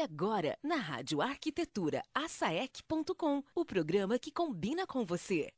Agora, na Rádio Arquitetura, asaec.com, o programa que combina com você.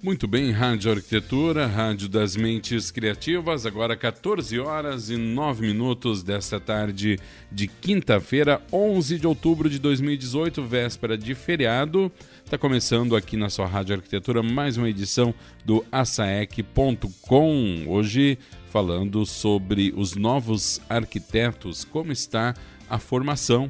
Muito bem, Rádio Arquitetura, Rádio das Mentes Criativas, agora 14 horas e 9 minutos desta tarde de quinta-feira, 11 de outubro de 2018, véspera de feriado. Está começando aqui na sua Rádio Arquitetura mais uma edição do asaec.com. Hoje falando sobre os novos arquitetos, como está a formação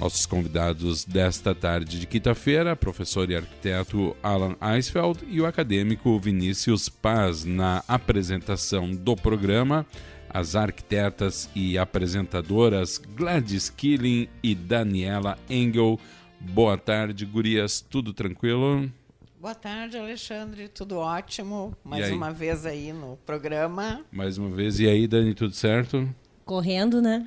nossos convidados desta tarde de quinta-feira, professor e arquiteto Alan Eisfeld e o acadêmico Vinícius Paz, na apresentação do programa, as arquitetas e apresentadoras Gladys Killing e Daniela Engel. Boa tarde, gurias, tudo tranquilo? Boa tarde, Alexandre, tudo ótimo. Mais uma vez aí no programa. Mais uma vez, e aí, Dani, tudo certo? Correndo, né?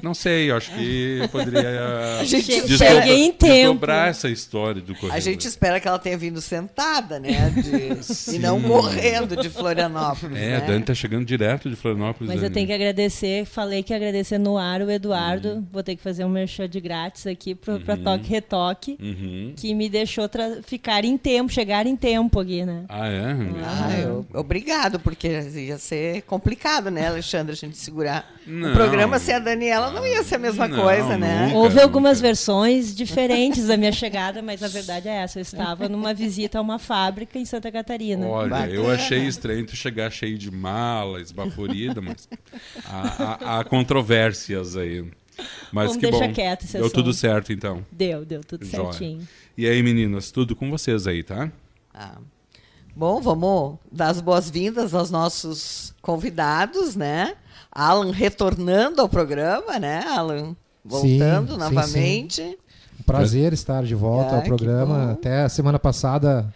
Não sei, acho que poderia a gente desdobra, em tempo. desdobrar essa história do correndo. A gente espera que ela tenha vindo sentada, né? De, e não correndo de Florianópolis. É, né? a Dani tá chegando direto de Florianópolis. Mas Dani. eu tenho que agradecer, falei que ia agradecer no ar o Eduardo. Uhum. Vou ter que fazer um merchan de grátis aqui pro, uhum. pra Toque Retoque, uhum. que me deixou ficar em tempo, chegar em tempo aqui, né? Ah, é? Ah, eu, obrigado, porque ia ser complicado, né, Alexandre, a gente segurar segurar. Não. O programa sem a Daniela não ia ser a mesma não, coisa, né? Nunca, Houve algumas nunca. versões diferentes da minha chegada, mas a verdade é essa. Eu estava numa visita a uma fábrica em Santa Catarina. Olha, Bacana. eu achei estranho tu chegar cheio de mala, esbaforida, mas há, há, há controvérsias aí. Mas Vamos que deixar bom. quieto Deu tudo certo, então. Deu, deu tudo Joia. certinho. E aí, meninas, tudo com vocês aí, tá? Ah. Bom, vamos dar as boas-vindas aos nossos convidados, né? Alan retornando ao programa, né, Alan? Voltando sim, novamente. Sim, sim. Um prazer estar de volta ah, ao programa. Até a semana passada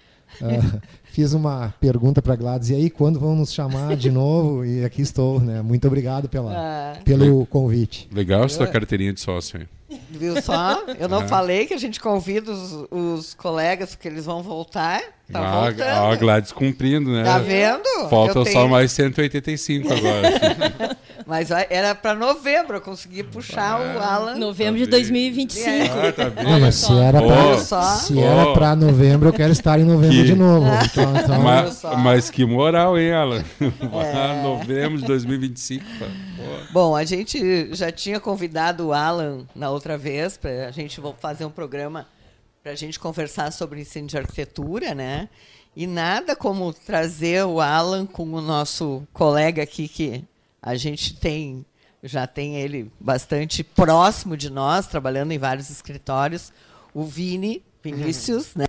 uh, fiz uma pergunta para Gladys, e aí, quando vão nos chamar de novo? E aqui estou, né? Muito obrigado pela, ah. pelo convite. Legal a sua carteirinha de sócio aí. Viu só? Eu não falei que a gente convida os, os colegas que eles vão voltar. Tá ah, voltando. a Gladys cumprindo, né? Tá vendo? Falta só mais 185 agora. Mas era para novembro, eu consegui puxar ah, o Alan. Novembro tá de 2025. Ah, tá não, mas se era para se era para novembro, eu quero estar em novembro que... de novo. Então, então... Mas, mas, que moral, hein, Alan? É. novembro de 2025. Bom, a gente já tinha convidado o Alan na outra vez para a gente fazer um programa para a gente conversar sobre ensino de arquitetura, né? E nada como trazer o Alan com o nosso colega aqui que a gente tem já tem ele bastante próximo de nós, trabalhando em vários escritórios, o Vini, Vinícius, né?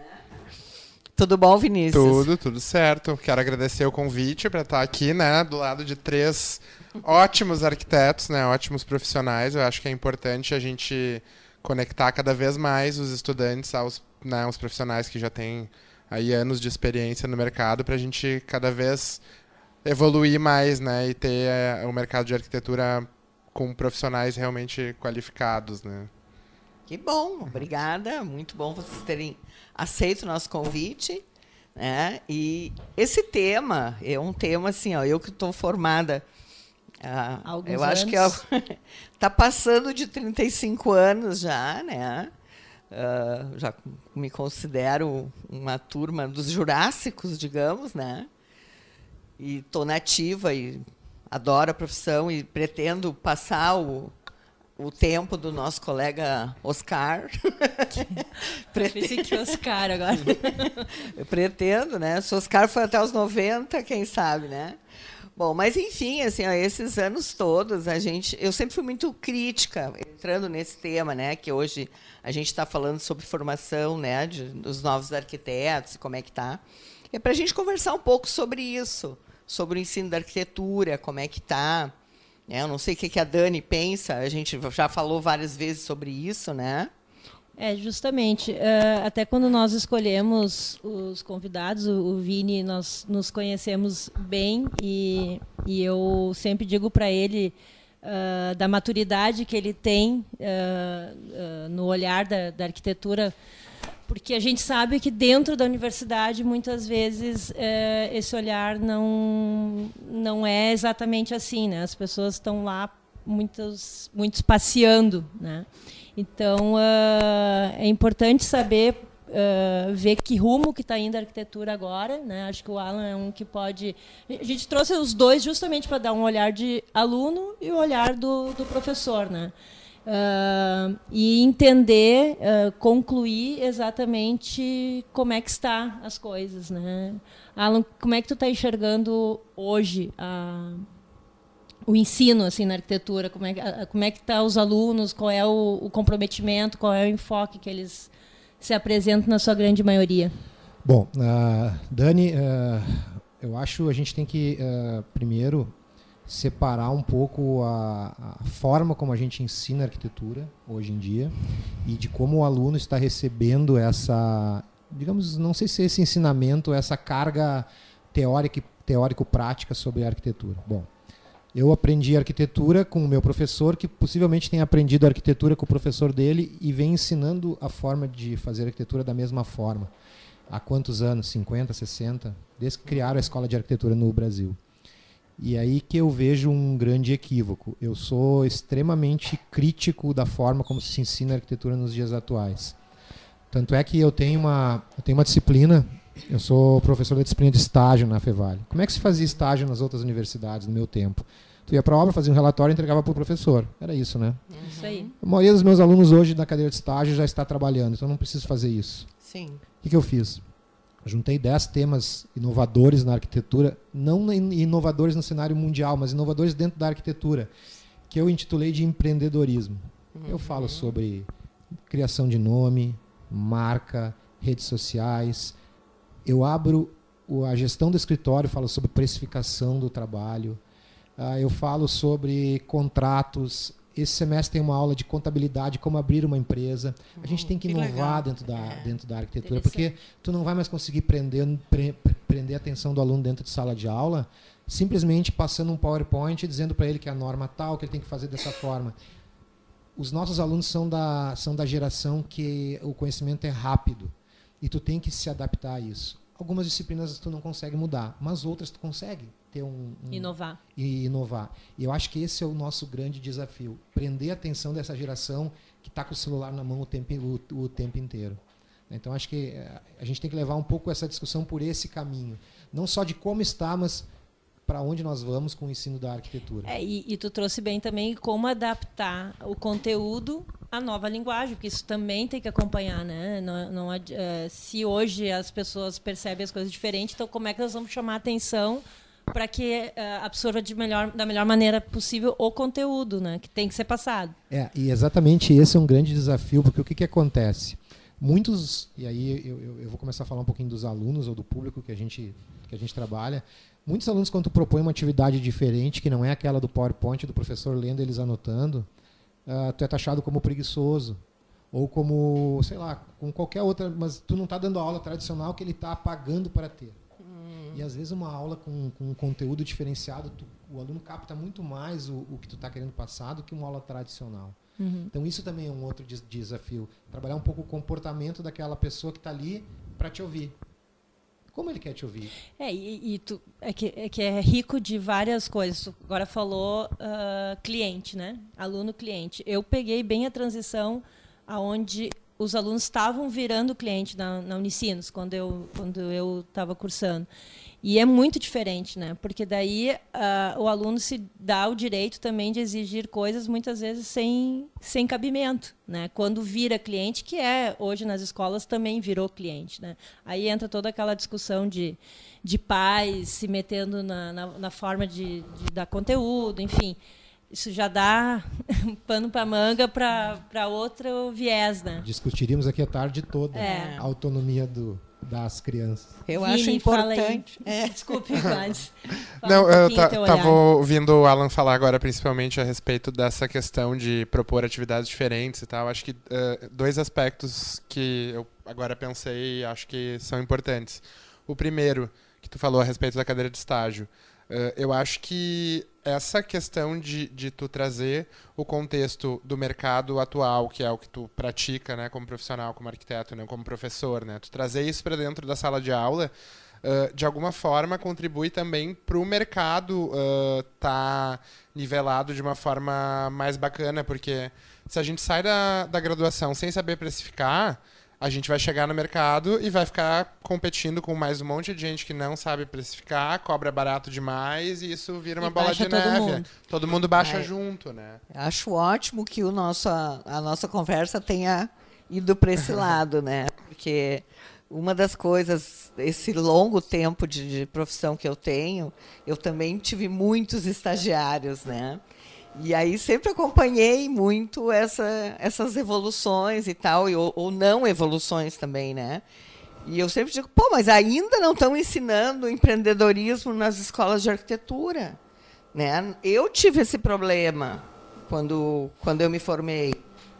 Tudo bom, Vinícius? Tudo, tudo certo. Quero agradecer o convite para estar aqui, né, do lado de três ótimos arquitetos, né, ótimos profissionais. Eu acho que é importante a gente conectar cada vez mais os estudantes aos, né, aos profissionais que já têm aí anos de experiência no mercado para a gente cada vez evoluir mais, né, e ter é, o mercado de arquitetura com profissionais realmente qualificados, né. Que bom, obrigada, muito bom vocês terem aceito o nosso convite, né? E esse tema é um tema assim, ó, eu que estou formada ah, eu acho que está é, passando de 35 anos já, né? Uh, já me considero uma turma dos jurássicos, digamos, né? E estou nativa e adoro a profissão e pretendo passar o, o tempo do nosso colega Oscar. pretendo que Oscar agora. pretendo, né? Se Oscar foi até os 90, quem sabe, né? Bom, mas enfim, assim, ó, esses anos todos, a gente, eu sempre fui muito crítica entrando nesse tema, né, que hoje a gente está falando sobre formação, né, de, dos novos arquitetos, como é que tá. É para a gente conversar um pouco sobre isso, sobre o ensino da arquitetura, como é que tá. Né? Eu não sei o que, que a Dani pensa, a gente já falou várias vezes sobre isso, né? É, justamente. Uh, até quando nós escolhemos os convidados, o, o, Vini, nós nos conhecemos bem e, e eu sempre digo para ele uh, da maturidade que ele tem uh, no olhar da, da, arquitetura, porque a gente sabe que dentro da universidade, muitas vezes, esse olhar não, não é exatamente assim. Né? As pessoas estão lá, muitos, muitos passeando. Né? Então, uh, é importante saber uh, ver que rumo que está indo a arquitetura agora. Né? Acho que o Alan é um que pode... A gente trouxe os dois justamente para dar um olhar de aluno e o olhar do, do professor. Né? Uh, e entender, uh, concluir exatamente como é que está as coisas, né? Alan, como é que tu está enxergando hoje a, o ensino assim na arquitetura? Como é, como é que está os alunos? Qual é o, o, comprometimento? Qual é o enfoque que eles se apresentam na sua grande maioria? Bom, uh, Dani, eu acho a gente tem que primeiro separar um pouco a, a, forma como a gente ensina arquitetura hoje em dia e de como o aluno está recebendo essa, digamos, não sei se esse ensinamento, essa carga teórica teórico prática sobre arquitetura. Bom, eu aprendi arquitetura com o meu professor, que possivelmente tem aprendido arquitetura com o professor dele e vem ensinando a forma de fazer arquitetura da mesma forma. Há quantos anos? 50, 60? Desde que criaram a escola de arquitetura no Brasil. E aí que eu vejo um grande equívoco. Eu sou extremamente crítico da forma como se ensina arquitetura nos dias atuais. Tanto é que eu tenho uma, eu tenho uma disciplina eu sou professor da disciplina de estágio na Fevale. Como é que se fazia estágio nas outras universidades no meu tempo? Tu ia para a obra, fazia um relatório e entregava para o professor. Era isso, né? Isso aí. A maioria dos meus alunos hoje na cadeira de estágio já está trabalhando, então não preciso fazer isso. Sim. O que, que eu fiz? Juntei 10 temas inovadores na arquitetura, não inovadores no cenário mundial, mas inovadores dentro da arquitetura, que eu intitulei de empreendedorismo. Uhum. Eu falo sobre criação de nome, marca, redes sociais, eu abro a gestão do escritório, falo sobre precificação do trabalho, uh, eu falo sobre contratos. Esse semestre tem uma aula de contabilidade, como abrir uma empresa. A gente tem que, que inovar dentro da, é. dentro da arquitetura, porque tu não vai mais conseguir prender, pre, prender a atenção do aluno dentro de sala de aula, simplesmente passando um PowerPoint dizendo para ele que a norma tal, que ele tem que fazer dessa forma. Os nossos alunos são da, são da geração que o conhecimento é rápido. E tu tem que se adaptar a isso. Algumas disciplinas tu não consegue mudar, mas outras tu consegue ter um, um inovar. E inovar. E eu acho que esse é o nosso grande desafio, prender a atenção dessa geração que está com o celular na mão o tempo, o, o tempo inteiro. Então acho que eh, a gente tem que levar um pouco essa discussão por esse caminho, não só de como está, mas para onde nós vamos com o ensino da arquitetura. É, e, e, tu trouxe bem também como adaptar o conteúdo à nova linguagem, porque isso também tem que acompanhar, né? Não, não uh, se hoje as pessoas percebem as coisas diferentes, então como é que nós vamos chamar a atenção para que uh, absorva de melhor, da melhor maneira possível o conteúdo, né? Que tem que ser passado. É, e exatamente esse é um grande desafio, porque o que, que acontece? Muitos, e aí eu, eu, eu vou começar a falar um pouquinho dos alunos ou do público que a gente, que a gente trabalha, Muitos alunos, quando tu propõe uma atividade diferente, que não é aquela do PowerPoint, do professor lendo eles anotando, uh, tu é taxado como preguiçoso. Ou como, sei lá, com qualquer outra, mas tu não está dando a aula tradicional que ele está pagando para ter. E às vezes uma aula com, com um conteúdo diferenciado, tu, o aluno capta muito mais o, o que tu está querendo passar do que uma aula tradicional. Uhum. Então isso também é um outro desafio. Trabalhar um pouco o comportamento daquela pessoa que está ali para te ouvir como ele quer te ouvir. É, e, e tu, é, que, é que é rico de várias coisas. Tu agora falou uh, cliente, né? Aluno-cliente. Eu peguei bem a transição aonde os alunos estavam virando cliente na, na Unicinos, quando eu quando eu estava cursando. E é muito diferente, né? Porque daí uh, o aluno se dá o direito também de exigir coisas muitas vezes sem, sem cabimento, né? Quando vira cliente, que é hoje nas escolas também virou cliente, né? Aí entra toda aquela discussão de, de pais se metendo na, na, na forma de, de dar conteúdo, enfim isso já dá pano para manga para outro viés, né? Discutiríamos aqui a tarde toda é. a autonomia do, das crianças. Eu Vini, acho importante. É. Desculpe, Gladys. Não, um eu estava ouvindo o Alan falar agora, principalmente a respeito dessa questão de propor atividades diferentes e tal. Acho que uh, dois aspectos que eu agora pensei e acho que são importantes. O primeiro, que tu falou a respeito da cadeira de estágio. Uh, eu acho que essa questão de, de tu trazer o contexto do mercado atual, que é o que tu pratica, né, como profissional, como arquiteto, né, como professor, né, tu trazer isso para dentro da sala de aula, uh, de alguma forma contribui também para o mercado estar uh, tá nivelado de uma forma mais bacana, porque se a gente sai da, da graduação sem saber precificar, a gente vai chegar no mercado e vai ficar competindo com mais um monte de gente que não sabe precificar, cobra barato demais e isso vira uma e bola de todo neve. Mundo. Todo mundo baixa é. junto, né? Acho ótimo que o nosso, a nossa conversa tenha ido para esse lado, né? Porque uma das coisas, esse longo tempo de, de profissão que eu tenho, eu também tive muitos estagiários, né? E aí sempre acompanhei muito essa, essas evoluções e tal, e, ou, ou, não evoluções também, né? E eu sempre digo, pô, mas ainda não estão ensinando empreendedorismo nas escolas de arquitetura, né? Eu tive esse problema quando, quando eu me formei.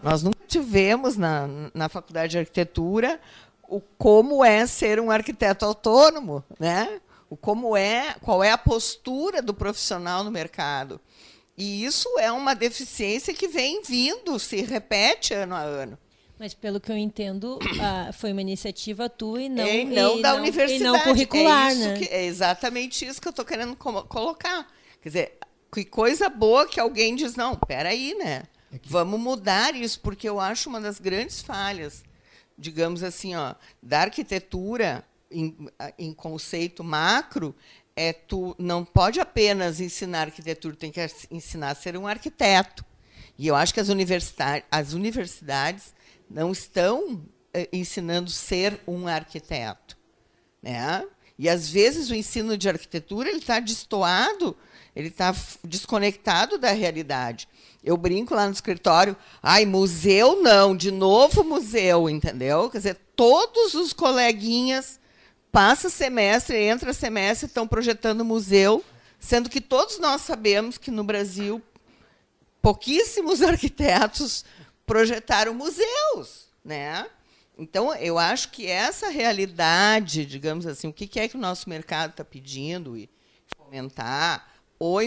Nós nunca tivemos na, na faculdade de arquitetura o como é ser um arquiteto autônomo, né? O como é, qual é a postura do profissional no mercado. E isso é uma deficiência que vem vindo, se repete ano a ano. Mas pelo que eu entendo, foi uma iniciativa tua e não, e não e da não, universidade. E não curricular, é, né? que, é exatamente isso que eu estou querendo colocar. Quer dizer, que coisa boa que alguém diz, não, peraí, né? É que... Vamos mudar isso, porque eu acho uma das grandes falhas, digamos assim, ó, da arquitetura em, em conceito macro, é tu não pode apenas ensinar arquitetura, tem que ensinar a ser um arquiteto. E eu acho que as universidades, as universidades não estão eh, ensinando ser um arquiteto, né? E às vezes o ensino de arquitetura ele está destoado, ele está desconectado da realidade. Eu brinco lá no escritório, ai, museu não, de novo museu, entendeu? Quer dizer, todos os coleguinhas passa semestre, entra semestre, estão projetando museu, sendo que todos nós sabemos que no Brasil pouquíssimos arquitetos projetaram museus, né? Então, eu acho que essa realidade, digamos assim, o que é que o nosso mercado está pedindo e fomentar o,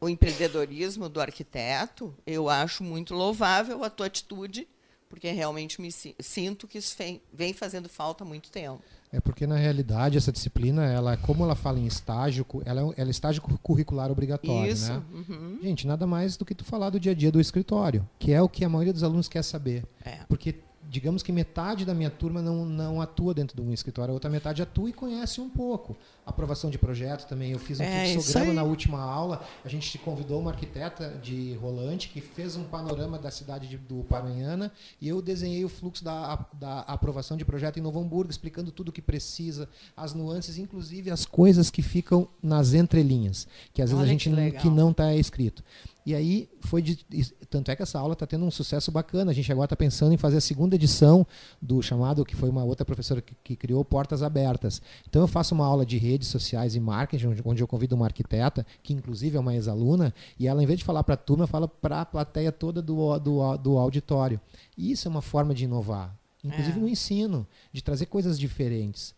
o empreendedorismo do arquiteto, eu acho muito louvável a tua atitude, porque realmente me sinto que isso vem fazendo falta há muito tempo. É porque na realidade essa disciplina, ela, como ela fala em estágio, ela, é ela é estágio curricular obrigatório, Isso. né? Uhum. Gente, nada mais do que tu falar do dia a dia do escritório, que é o que a maioria dos alunos quer saber. É. Porque digamos que metade da minha turma não, não atua dentro de um escritório, a outra metade atua e conhece um pouco. Aprovação de projeto também. Eu fiz um é, fluxograma na última aula. A gente convidou uma arquiteta de Rolante que fez um panorama da cidade de, do Paranhana e eu desenhei o fluxo da, da aprovação de projeto em Novo Hamburgo, explicando tudo o que precisa, as nuances, inclusive as coisas que ficam nas entrelinhas, que às vezes Olha a gente que, que não está escrito. E aí foi de, tanto é que essa aula está tendo um sucesso bacana. A gente agora está pensando em fazer a segunda edição do chamado que foi uma outra professora que, que, criou Portas Abertas. Então eu faço uma aula de redes sociais e marketing onde, eu convido uma arquiteta que inclusive é uma ex-aluna e ela em vez de falar para a turma fala para a plateia toda do, do, do auditório. E isso é uma forma de inovar, inclusive é. no ensino, de trazer coisas diferentes.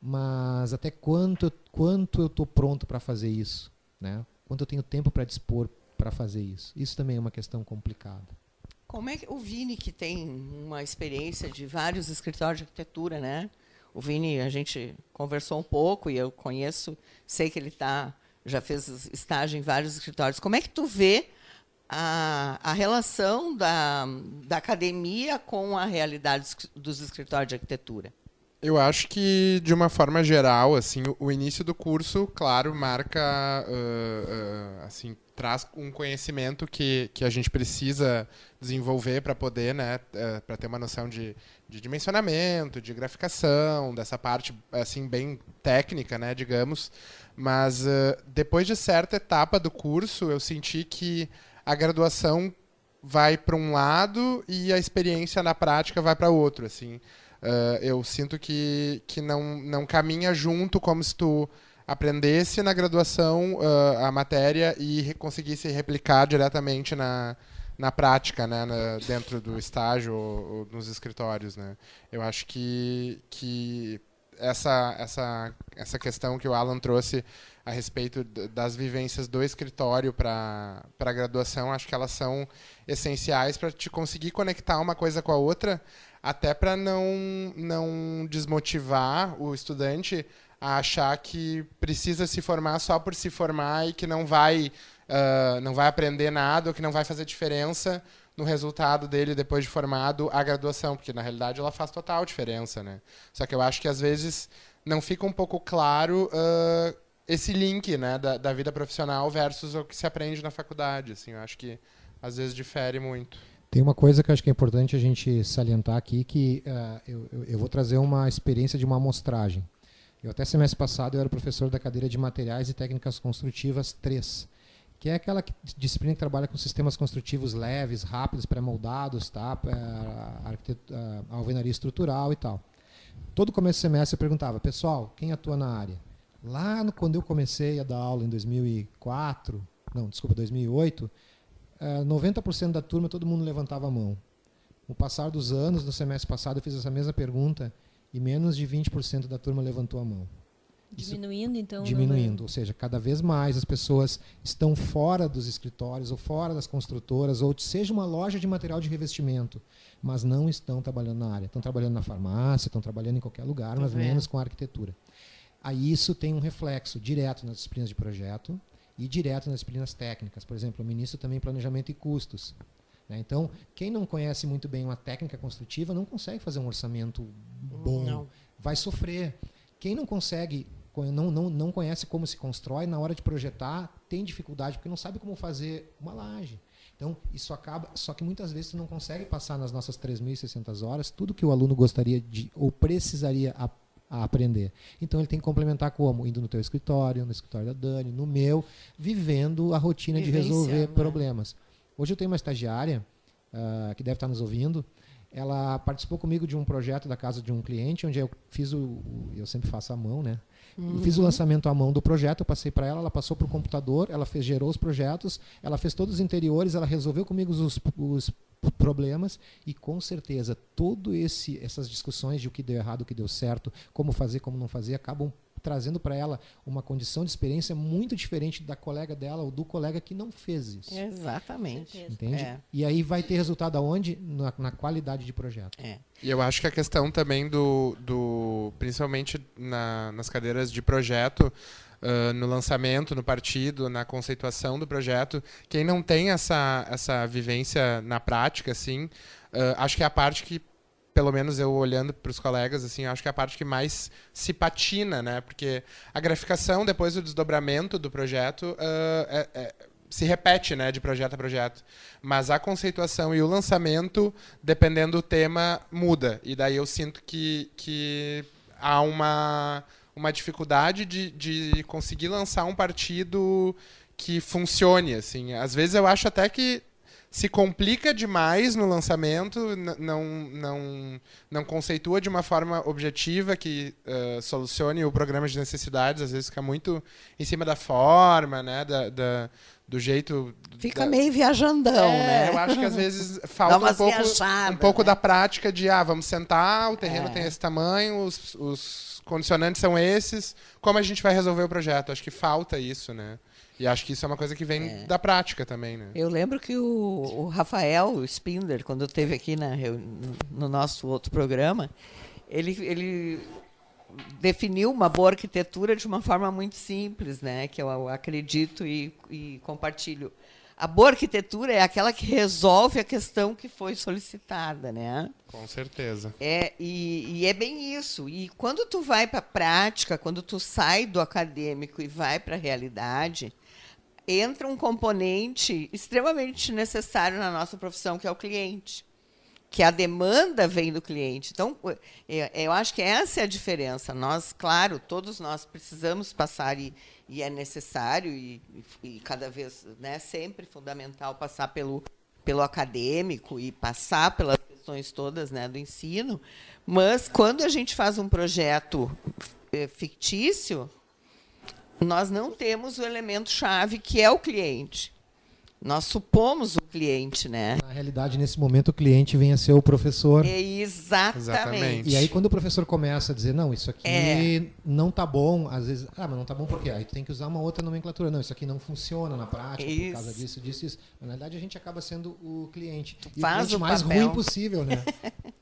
Mas até quanto quanto eu estou pronto para fazer isso, né? Quanto eu tenho tempo para dispor para fazer isso. Isso também é uma questão complicada. Como é que o Vini, que tem uma experiência de vários escritórios de arquitetura, né? O Vini, a gente conversou um pouco e eu conheço, sei que ele tá, já fez estágio em vários escritórios. Como é que tu vê a, a relação da, da academia com a realidade dos escritórios de arquitetura? Eu acho que, de uma forma geral, assim, o, início do curso, claro, marca, uh, uh, assim, traz um conhecimento que, que a gente precisa desenvolver para poder, né, uh, para ter uma noção de, de dimensionamento, de graficação, dessa parte, assim, bem técnica, né, digamos. Mas depois de certa etapa do curso, eu senti que a graduação vai para um lado e a experiência na prática vai para outro, assim. Uh, eu sinto que, que não, não caminha junto como se tu aprendesse na graduação uh, a matéria e conseguisse replicar diretamente na, na prática, né, na, dentro do estágio ou, ou, nos escritórios, né. Eu acho que, que essa, essa, essa questão que o Alan trouxe a respeito das vivências do escritório para a graduação, acho que elas são essenciais para te conseguir conectar uma coisa com a outra, até para não, não desmotivar o estudante a achar que precisa se formar só por se formar e que não vai, uh, não vai aprender nada ou que não vai fazer diferença no resultado dele depois de formado a graduação, porque na realidade ela faz total diferença, né? Só que eu acho que às vezes não fica um pouco claro uh, esse link, né, da, da, vida profissional versus o que se aprende na faculdade, assim, eu acho que às vezes difere muito. Tem uma coisa que eu acho que é importante a gente salientar aqui, que uh, eu, eu, vou trazer uma experiência de uma amostragem. Eu até semestre passado eu era professor da cadeira de materiais e técnicas construtivas 3, que é aquela disciplina que trabalha com sistemas construtivos leves, rápidos, pré-moldados, tá? Alvenaria estrutural e tal. Todo começo do semestre eu perguntava, pessoal, quem atua na área? Lá no, quando eu comecei a dar aula em 2004, não, desculpa, 2008, 90% é, da turma todo mundo levantava a mão. Com o passar dos anos, no semestre passado eu fiz essa mesma pergunta e menos de 20% da turma levantou a mão. Diminuindo, então? Diminuindo, ou seja, cada vez mais as pessoas estão fora dos escritórios ou fora das construtoras, ou seja uma loja de material de revestimento, mas não estão trabalhando na área. Estão trabalhando na farmácia, estão trabalhando em qualquer lugar, mas menos com a arquitetura. Aí isso tem um reflexo direto nas disciplinas de projeto e direto nas disciplinas técnicas. Por exemplo, o ministro também planejamento e custos. Né? Então, quem não conhece muito bem uma técnica construtiva não consegue fazer um orçamento bom, não. vai sofrer. Quem não consegue, não, não, não conhece como se constrói, na hora de projetar, tem dificuldade, porque não sabe como fazer uma laje. Então, isso acaba. Só que muitas vezes você não consegue passar nas nossas 3.600 horas tudo que o aluno gostaria de ou precisaria a, a, aprender. Então, ele tem que complementar como? Indo no teu escritório, no escritório da Dani, no meu, vivendo a rotina de resolver né? problemas. Hoje eu tenho uma estagiária uh, que deve estar nos ouvindo. Ela participou comigo de um projeto da casa de um cliente, onde eu fiz o. o eu sempre faço a mão, né? Uhum. Fiz o lançamento à mão do projeto, eu passei para ela, ela passou para o computador, ela fez, gerou os projetos, ela fez todos os interiores, ela resolveu comigo os, os problemas e com certeza todo esse essas discussões de o que deu errado, o que deu certo, como fazer, como não fazer, acabam trazendo para ela uma condição de experiência muito diferente da colega dela ou do colega que não fez isso. Exatamente. Entende? É. E aí vai ter resultado aonde? Na, na qualidade de projeto. É. E eu acho que a questão também do, do principalmente na, nas cadeiras de projeto, Uh, no lançamento, no partido, na conceituação do projeto. Quem não tem essa, essa vivência na prática, assim, uh, acho que é a parte que pelo menos eu olhando para os colegas, assim, acho que é a parte que mais se patina, né? Porque a graficação, depois do desdobramento do projeto, uh, é, é, se repete, né, de projeto a projeto. Mas a conceituação e o lançamento, dependendo do tema, muda. E daí eu sinto que, que há uma, uma dificuldade de, de conseguir lançar um partido que funcione, assim. Às vezes eu acho até que se complica demais no lançamento, não, não, não conceitua de uma forma objetiva que uh, solucione o programa de necessidades, às vezes fica muito em cima da forma, né, da, da do jeito. Fica da... meio viajandão, é, né? Eu acho que às vezes falta um pouco, um pouco né? da prática de, ah, vamos sentar, o terreno é. tem esse tamanho, os, os condicionantes são esses, como a gente vai resolver o projeto? Acho que falta isso, né? E acho que isso é uma coisa que vem é. da prática também, né? Eu lembro que o, o Rafael Spindler, quando esteve aqui na, no nosso outro programa, ele, ele definiu uma boa arquitetura de uma forma muito simples, né? Que eu acredito e, e compartilho. A boa arquitetura é aquela que resolve a questão que foi solicitada, né? Com certeza. É, e, e é bem isso. E quando tu vai para a prática, quando tu sai do acadêmico e vai para a realidade, entra um componente extremamente necessário na nossa profissão, que é o cliente. Que a demanda vem do cliente. Então, eu acho que essa é a diferença. Nós, claro, todos nós precisamos passar, e, e é necessário, e, e, cada vez, né, sempre fundamental passar pelo, pelo acadêmico e passar pelas questões todas né, do ensino, mas quando a gente faz um projeto é, fictício, nós não temos o elemento chave que é o cliente. Nós supomos o cliente, né? Na realidade, nesse momento, o cliente vem a ser o professor. É exatamente. exatamente. E aí, quando o professor começa a dizer, não, isso aqui é. não tá bom, às vezes, ah, mas não tá bom por quê? Aí tu tem que usar uma outra nomenclatura. Não, isso aqui não funciona na prática isso. por causa disso, disso, isso. Na realidade, a gente acaba sendo o cliente. E Faz o cliente o mais papel. ruim possível, né?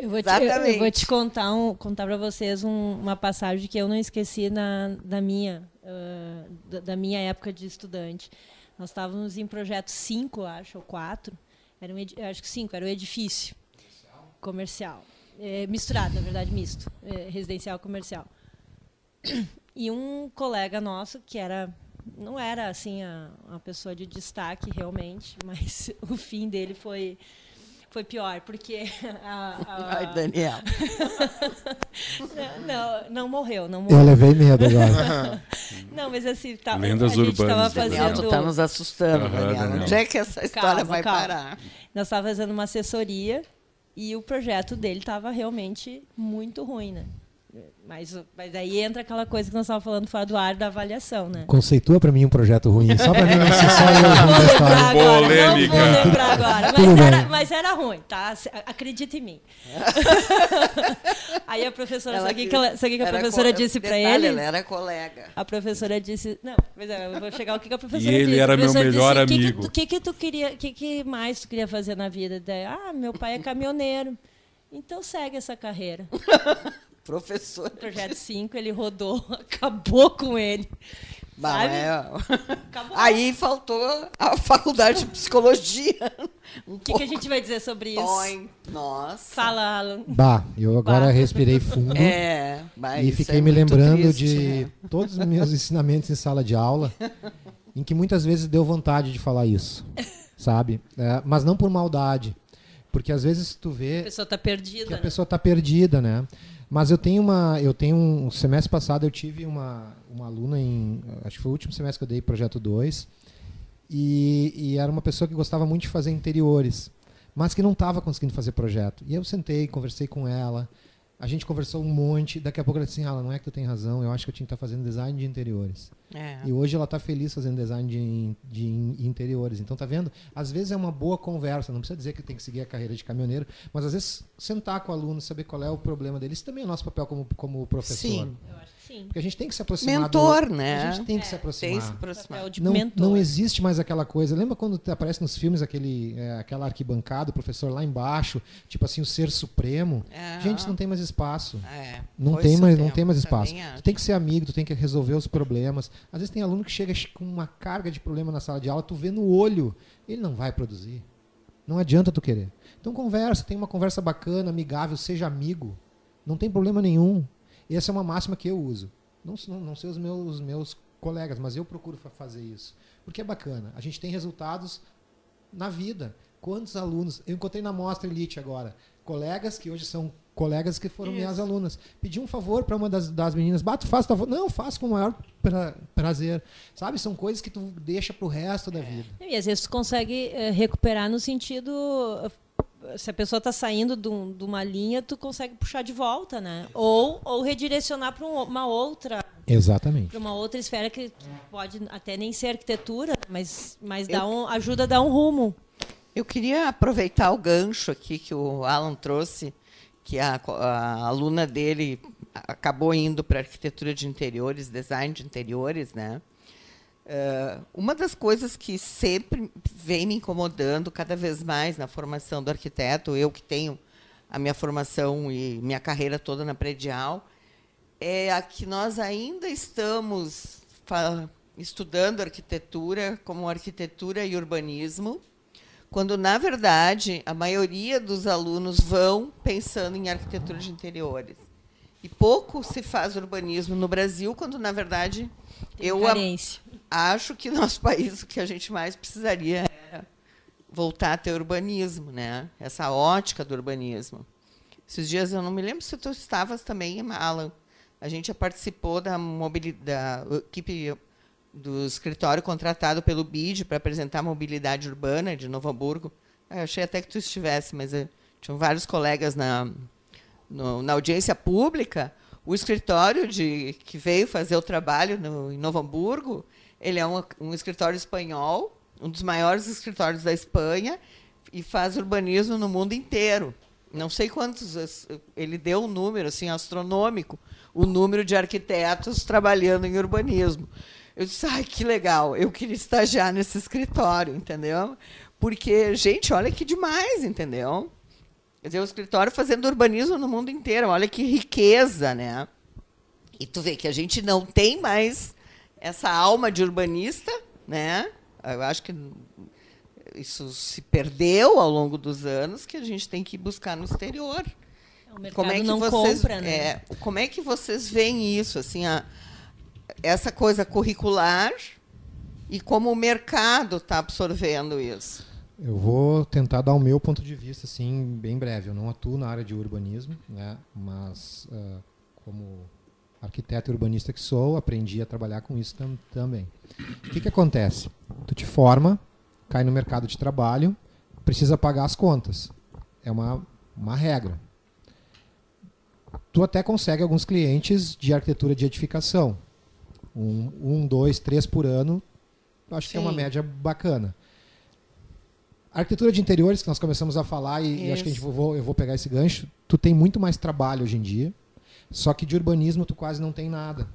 Eu vou te, eu vou te contar, um, contar para vocês um, uma passagem que eu não esqueci na, da, minha, uh, da, da, minha época de estudante. Nós estávamos em projeto 5, acho, ou 4. Era um, acho que 5, era o edifício comercial. comercial. É, misturado, na verdade, misto. É, residencial comercial. E um colega nosso, que era não era assim a, a pessoa de destaque realmente, mas o fim dele foi foi pior, porque a, a... Ai, Daniel. não, não morreu, não morreu. Eu levei medo agora. não, mas assim, tá, Lendas a gente urbanas. Fazendo... Daniel, tu tá nos assustando, uhum, Daniel. Daniel. Onde é que essa história calma, vai calma. parar? Nós estávamos fazendo uma assessoria e o projeto dele estava realmente muito ruim, né? Mas, mas aí entra aquela coisa que nós estávamos falando fora do ar da avaliação, né? Conceitua para mim um projeto ruim, só para mim não ser só eu ruim da história. Polêmica. Não vou lembrar agora, mas era, mas era, ruim, tá? Acredita em mim. aí a professora, sabe o que, ela, sabe que a professora disse para ele? Ela era colega. A professora disse, não, mas eu vou chegar o que, que a professora e ele disse. era meu melhor disse, amigo. O que, que, que, tu queria, que, que mais tu queria fazer na vida? Daí, ah, meu pai é caminhoneiro. Então segue essa carreira. Professor. O projeto 5, ele rodou, acabou com ele. Bah, é... Aí faltou a faculdade de psicologia. O um que, que, a gente vai dizer sobre isso? Põe. Nossa. Fala, Alan. Bah, eu agora bah. respirei fundo. É, bah, e fiquei é me lembrando triste, de né? todos os meus ensinamentos em sala de aula, em que muitas vezes deu vontade de falar isso, sabe? É, mas não por maldade. Porque às vezes tu vê. A pessoa está perdida. Que a né? pessoa está perdida, né? Mas eu tenho uma, eu tenho um semestre passado eu tive uma, uma aluna em, acho que foi o último semestre que eu dei projeto 2, e, e era uma pessoa que gostava muito de fazer interiores, mas que não estava conseguindo fazer projeto. E eu sentei, conversei com ela, a gente conversou um monte, daqui a pouco ela disse assim, ah, não é que tu tem razão, eu acho que eu tinha que estar tá fazendo design de interiores. É. E hoje ela está feliz fazendo design de, de, interiores. Então, tá vendo? Às vezes é uma boa conversa, não precisa dizer que tem que seguir a carreira de caminhoneiro, mas às vezes sentar com o aluno, saber qual é o problema dele. Isso também é nosso papel como, como professor. Sim. Eu acho que sim. Porque a gente tem que se aproximar. Mentor, do, né? A gente tem que é, se aproximar. Tem que se aproximar. De não, mentor. não existe mais aquela coisa. Lembra quando aparece nos filmes aquele, é, aquela arquibancada, o professor lá embaixo, tipo assim, o ser supremo? É. Gente, não tem mais espaço. É. Não tem, mais, tempo, não tem mais espaço. acho. Tu tem que ser amigo, tu tem que resolver os problemas. Às vezes tem aluno que chega com uma carga de problema na sala de aula, tu vê no olho, ele não vai produzir. Não adianta tu querer. Então conversa, tem uma conversa bacana, amigável, seja amigo. Não tem problema nenhum. Essa é uma máxima que eu uso. Não, não, não sei os meus, meus colegas, mas eu procuro fazer isso. Porque é bacana. A gente tem resultados na vida. Quantos alunos. Eu encontrei na Mostra Elite agora. Colegas que hoje são colegas que foram Isso. minhas alunas. Pedi um favor para uma das, das meninas. Bato, faço favor. Não, faço com o maior pra, prazer. Sabe? São coisas que tu deixa pro resto da vida. E às vezes tu consegue eh, recuperar no sentido. Se a pessoa está saindo de, um- de uma linha, tu consegue puxar de volta, né? Ou, ou redirecionar para uma outra Exatamente. para uma outra esfera que pode até nem ser arquitetura, mas, mas dá um, ajuda a dar um rumo. Eu queria aproveitar o gancho aqui que o Alan trouxe, que a, a aluna dele acabou indo para arquitetura de interiores, design de interiores, né? Eh, uma das coisas que sempre vem me incomodando cada vez mais na formação do arquiteto, eu que tenho a minha formação e minha carreira toda na predial, é a que nós ainda estamos estudando arquitetura como arquitetura e urbanismo, quando na verdade a maioria dos alunos vão pensando em arquitetura de interiores. E pouco se faz urbanismo no Brasil, quando na verdade eu a- Carência. acho que nosso país o que a gente mais precisaria era voltar a ter urbanismo, né? Essa ótica do urbanismo. Esses dias eu não me lembro se tu estavas também, Alan. A gente já participou da, da equipe do escritório contratado pelo BID para apresentar a mobilidade urbana de Novo Hamburgo. Eu achei até que tu estivesse, mas eu tinham vários colegas na, no, na audiência pública, o escritório de, que veio fazer o trabalho no, em Novo Hamburgo, ele é um, um escritório espanhol, um dos maiores escritórios da Espanha, e faz urbanismo no mundo inteiro. Não sei quantos, ele deu um número assim astronômico, o número de arquitetos trabalhando em urbanismo. Eu disse, ai, que legal, eu queria estagiar nesse escritório, entendeu? Porque, gente, olha que demais, entendeu? Quer dizer, o escritório fazendo urbanismo no mundo inteiro, olha que riqueza, né? E tu vê que a gente não tem mais essa alma de urbanista, né? Eu acho que isso se perdeu ao longo dos anos, que a gente tem que buscar no exterior. O mercado como é que não vocês, compra, né? É, como é que vocês veem isso, assim, a, essa coisa curricular e como o mercado está absorvendo isso? Eu vou tentar dar o meu ponto de vista, assim, bem breve. Eu não atuo na área de urbanismo, né? mas uh, como arquiteto urbanista que sou, aprendi a trabalhar com isso tam também. O que, que acontece? Tu te forma, cai no mercado de trabalho, precisa pagar as contas. É uma, uma regra. Tu até consegue alguns clientes de arquitetura de edificação. Um, um dois, três por ano. Acho Sim. que é uma média bacana. A arquitetura de interiores, que nós começamos a falar, e, e acho que a gente vou, eu vou pegar esse gancho, tu tem muito mais trabalho hoje em dia, só que de urbanismo tu quase não tem nada.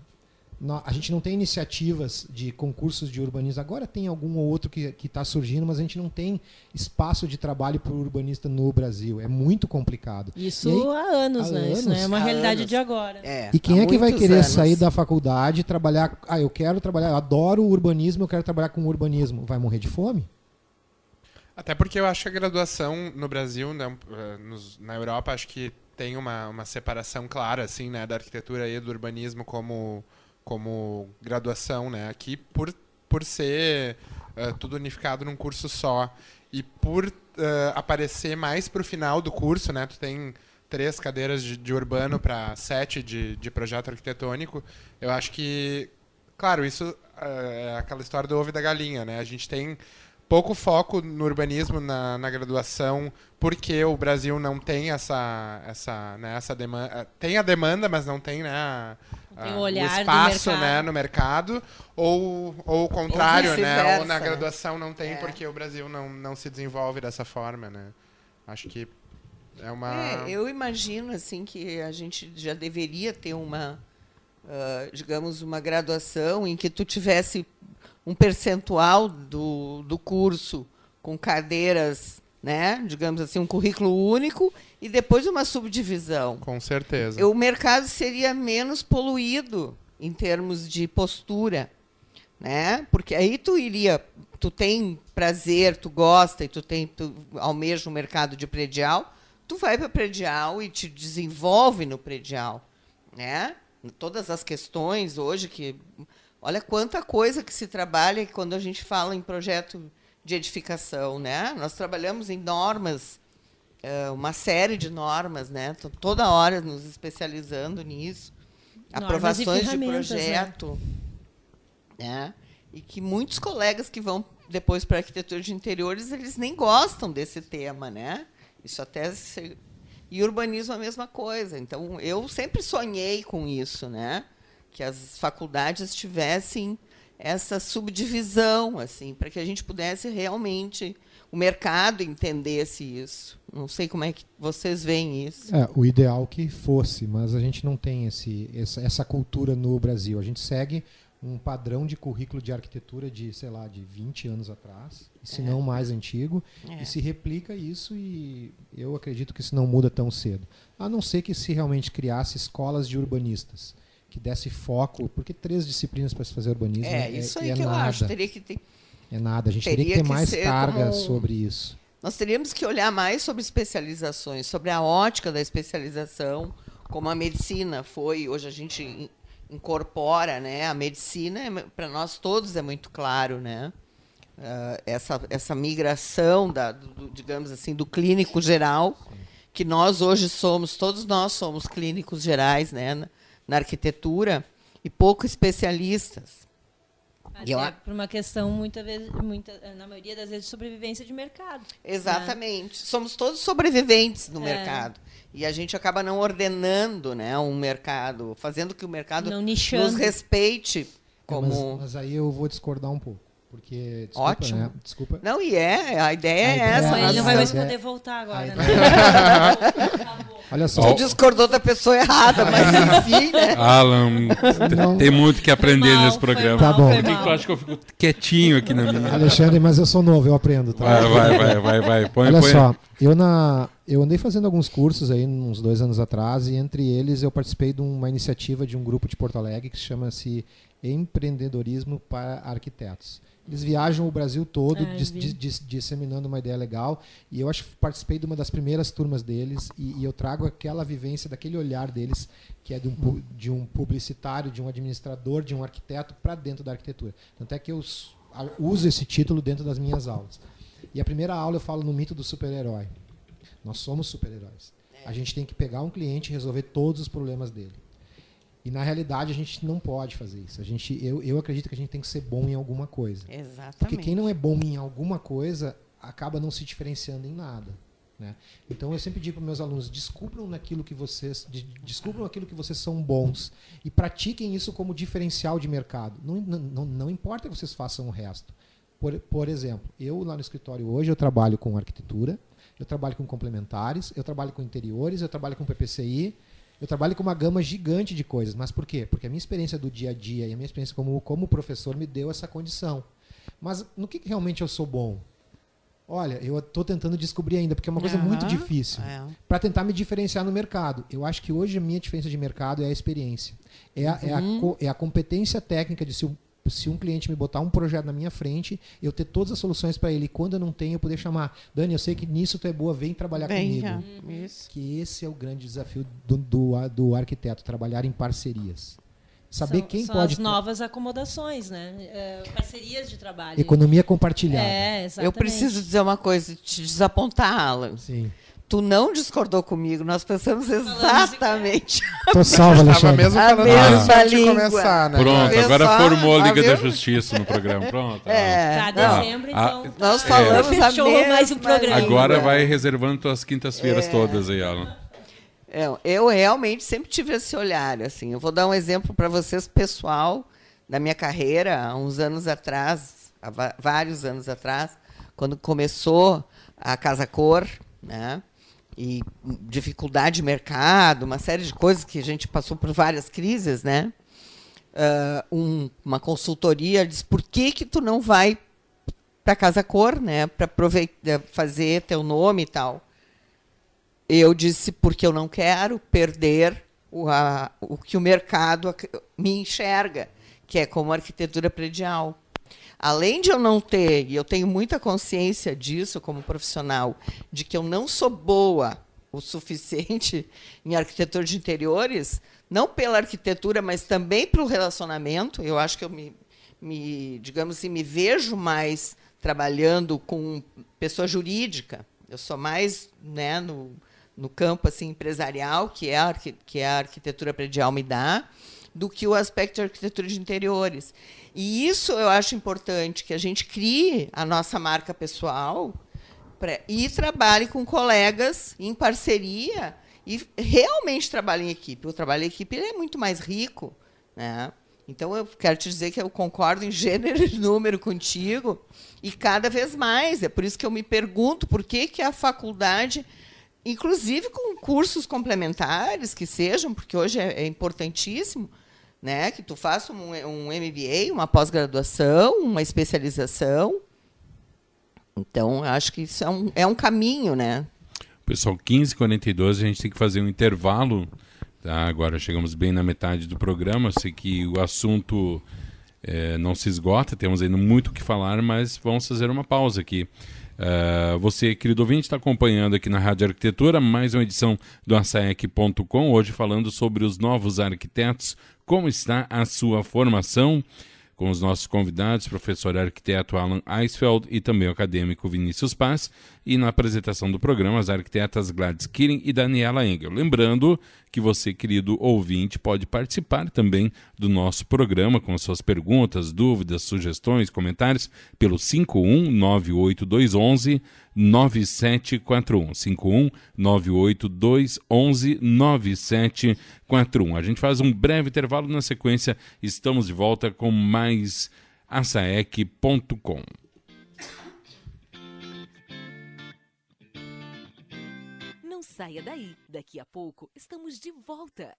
A gente não tem iniciativas de concursos de urbanismo. Agora tem algum ou outro que está surgindo, mas a gente não tem espaço de trabalho para o urbanista no Brasil. É muito complicado. Isso aí, há anos, há né? Anos, Isso não é uma realidade anos. de agora. É, e quem é que vai querer anos. sair da faculdade e trabalhar? Ah, eu quero trabalhar, eu adoro o urbanismo, eu quero trabalhar com urbanismo. Vai morrer de fome? Até porque eu acho que a graduação no Brasil, né, eh, na Europa, acho que tem uma, uma separação clara, assim, né, da arquitetura e do urbanismo como, como graduação, né? Aqui, por, por ser uh, tudo unificado num curso só e por uh, aparecer mais para o final do curso, né? Tu tem três cadeiras de, de urbano para sete de, de projeto arquitetônico. Eu acho que, claro, isso uh, é aquela história do ovo e da galinha, né? A gente tem pouco foco no urbanismo na, na, graduação, porque o Brasil não tem essa, essa, né, essa demanda. Eh, tem a demanda, mas não tem, né, a, tem o, olhar o espaço né, no mercado. Ou, ou o contrário, ou né? Ou na graduação não tem, é. porque o Brasil não, não se desenvolve dessa forma, né? Acho que é uma. É, eu imagino assim que a gente já deveria ter uma. Uh, digamos, uma graduação em que tu tivesse um percentual do, do curso com cadeiras, né, digamos assim, um currículo único e depois uma subdivisão. Com certeza. O mercado seria menos poluído em termos de postura, né? Porque aí tu iria, tu tem prazer, tu gosta e tu tem, tu almeja o mercado de predial, tu vai para predial e te desenvolve no predial, né? Todas as questões hoje que Olha quanta coisa que se trabalha quando a gente fala em projeto de edificação, né? Nós trabalhamos em normas, eh, uma série de normas, né? Toda hora nos especializando nisso. Normas Aprovações de né? projeto, né? né? E que muitos colegas que vão depois para arquitetura de interiores, eles nem gostam desse tema, né? Isso até se... e urbanismo é a mesma coisa. Então, eu sempre sonhei com isso, né? Que as faculdades tivessem essa subdivisão, assim, para que a gente pudesse realmente o mercado entendesse isso. Não sei como é que vocês veem isso. É, o ideal que fosse, mas a gente não tem esse, essa, essa cultura no Brasil. A gente segue um padrão de currículo de arquitetura de, sei lá, de 20 anos atrás, se é. não mais antigo, é. e se replica isso e eu acredito que isso não muda tão cedo. A não ser que se realmente criasse escolas de urbanistas que desse foco, porque três disciplinas para se fazer urbanismo é, é isso aí é que nada. eu acho. Teria que ter, é nada. A gente teria, teria que ter que mais carga como... sobre isso. Nós teríamos que olhar mais sobre especializações, sobre a ótica da especialização, como a medicina foi. Hoje a gente incorpora, né? A medicina é, para nós todos é muito claro, né? Uh, essa essa migração da, do, digamos assim, do clínico geral, que nós hoje somos, todos nós somos clínicos gerais, né? Na arquitetura e pouco especialistas. Até eu... por uma questão, muita vez, muita, na maioria das vezes, de sobrevivência de mercado. Exatamente. Né? Somos todos sobreviventes no é. mercado. E a gente acaba não ordenando né, um mercado, fazendo que o mercado nos respeite como. É, mas, mas aí eu vou discordar um pouco. Porque, desculpa, Ótimo. Né? Desculpa. Não, e é, a ideia a é ideia, essa. Ele não vai mais poder voltar agora, né? Olha só. Tu discordou da pessoa errada, mas enfim, né? Alan, não. tem muito que aprender mal, nesse programa. Tá bom. Por eu acho que eu fico quietinho aqui na minha? Alexandre, mas eu sou novo, eu aprendo, tá? Vai, vai, vai, vai. vai. Põe, Olha põe. só, eu, na, eu andei fazendo alguns cursos aí uns dois anos atrás e entre eles eu participei de uma iniciativa de um grupo de Porto Alegre que chama-se Empreendedorismo para Arquitetos. Eles viajam o Brasil todo Ah, dis- dis- dis- disseminando uma ideia legal. E eu acho que participei de uma das primeiras turmas deles e, e eu trago aquela vivência, daquele olhar deles, que é de um, de um publicitário, de um administrador, de um arquiteto, para dentro da arquitetura. Tanto é que eu uso esse título dentro das minhas aulas. E a primeira aula eu falo no mito do super-herói. Nós somos super-heróis. A gente tem que pegar um cliente e resolver todos os problemas dele. E na realidade a gente não pode fazer isso. A gente, eu, eu acredito que a gente tem que ser bom em alguma coisa. Exatamente. Porque quem não é bom em alguma coisa acaba não se diferenciando em nada. Né? Então eu sempre digo para meus alunos: descubram naquilo que vocês, de- descubram aquilo que vocês são bons e pratiquem isso como diferencial de mercado. Não, não, não, importa que vocês façam o resto. Por, por exemplo, eu lá no escritório hoje eu trabalho com arquitetura, eu trabalho com complementares, eu trabalho com interiores, eu trabalho com PPCI, eu trabalho com uma gama gigante de coisas. Mas por quê? Porque a minha experiência do dia a dia e a minha experiência como, como professor me deu essa condição. Mas no que, que realmente eu sou bom? Olha, eu estou tentando descobrir ainda, porque é uma coisa muito Aham. difícil. É. Para tentar me diferenciar no mercado. Eu acho que hoje a minha diferença de mercado é a experiência. É a, é a, co- é a competência técnica de se se um cliente me botar um projeto na minha frente, eu ter todas as soluções para ele. E quando eu não tenho, eu poder chamar. Dani, eu sei que nisso tu é boa, vem trabalhar Bem, comigo. já. Isso. Que esse é o grande desafio do, do, do arquiteto, trabalhar em parcerias. Saber são, quem são pode. as novas acomodações, né? É, parcerias de trabalho. Economia compartilhada. É, exatamente. Eu preciso dizer uma coisa, te desapontar, Alan. Sim. Tu não discordou comigo, nós pensamos exatamente Tô salvo, Tava Alexandre. mesmo A mesma língua. começar, né? Pronto, agora formou a Liga da viu? Justiça no programa. Pronto. É, Tá, dezembro, então. nós tá. falamos a Fechou mais um mesma programa. Agora língua. vai reservando tuas quintas-feiras É. todas aí, Alan. É, eu realmente sempre tive esse olhar. Assim, eu vou dar um exemplo para vocês pessoal da minha carreira há uns anos atrás, há vários anos atrás, quando começou a Casa Cor, né? E dificuldade de mercado, uma série de coisas que a gente passou por várias crises, né? Ah, um- uma consultoria diz por que que tu não vai para Casa Cor, né? Para fazer teu nome e tal. Eu disse porque eu não quero perder o, a- o que o mercado me enxerga, que é como arquitetura predial. Além de eu não ter, e eu tenho muita consciência disso como profissional, de que eu não sou boa o suficiente em arquitetura de interiores, não pela arquitetura, mas também pelo relacionamento. Eu acho que eu me, me digamos assim, me vejo mais trabalhando com pessoa jurídica. Eu sou mais né, no, no campo assim empresarial, que é a, que a arquitetura predial me dá, do que o aspecto de arquitetura de interiores. E isso eu acho importante, que a gente crie a nossa marca pessoal pra- e trabalhe com colegas em parceria e realmente trabalhe em equipe. O trabalho em equipe é muito mais rico. Né? Então, eu quero te dizer que eu concordo em gênero e número contigo, e cada vez mais. É por isso que eu me pergunto por que, que a faculdade, inclusive com cursos complementares que sejam, porque hoje é, é importantíssimo, né, que tu faça um, um MBA, uma pós-graduação, uma especialização. Então, acho que isso é um, é um caminho, né? Pessoal, 15h42, a gente tem que fazer um intervalo. Tá? Agora chegamos bem na metade do programa. Sei que o assunto eh, não se esgota, temos ainda muito o que falar, mas vamos fazer uma pausa aqui. Ah, você, querido ouvinte, está acompanhando aqui na Rádio Arquitetura mais uma edição do Asaec.com, hoje falando sobre os novos arquitetos, como está a sua formação. com os nossos convidados, professor arquiteto Alan Eisfeld e também o acadêmico Vinícius Paz, e na apresentação do programa as arquitetas Gladys Killing e Daniela Engel. Lembrando que você, querido ouvinte, pode participar também do nosso programa com suas perguntas, dúvidas, sugestões, comentários pelo 5198211 9741 51 98211 9741. A gente faz um breve intervalo na sequência, estamos de volta com mais açaec.com. saia daí, daqui a pouco estamos de volta.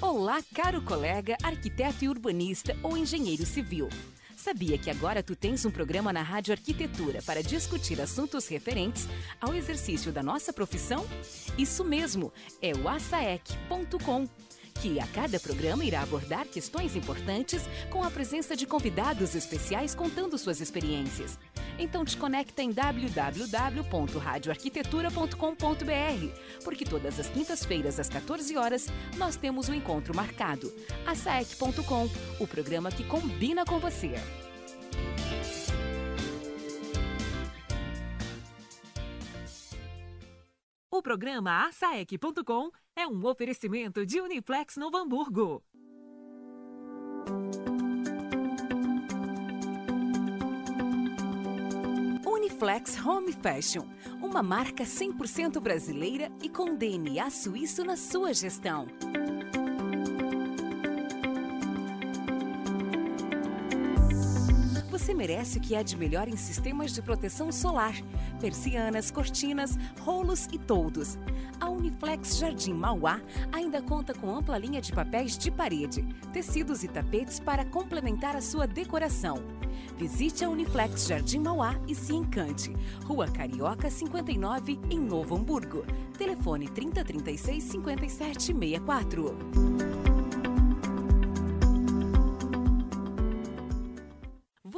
Olá, caro colega, arquiteto e urbanista ou engenheiro civil. Sabia que agora tu tens um programa na Rádio Arquitetura para discutir assuntos referentes ao exercício da nossa profissão? Isso mesmo, é o asaec.com que a cada programa irá abordar questões importantes com a presença de convidados especiais contando suas experiências. Então te conecta em www.radioarquitetura.com.br, porque todas as quintas-feiras às 14 horas nós temos um encontro marcado. A SAEC.com, o programa que combina com você. O programa asaec.com é um oferecimento de Uniplex Novo Hamburgo. Uniflex Home Fashion, uma marca 100% brasileira e com DNA suíço na sua gestão. Merece o que há de melhor em sistemas de proteção solar, persianas, cortinas, rolos e toldos. A Uniflex Jardim Mauá ainda conta com ampla linha de papéis de parede, tecidos e tapetes para complementar a sua decoração. Visite a Uniflex Jardim Mauá e se encante. Rua Carioca 59, em Novo Hamburgo. Telefone 3036 5764.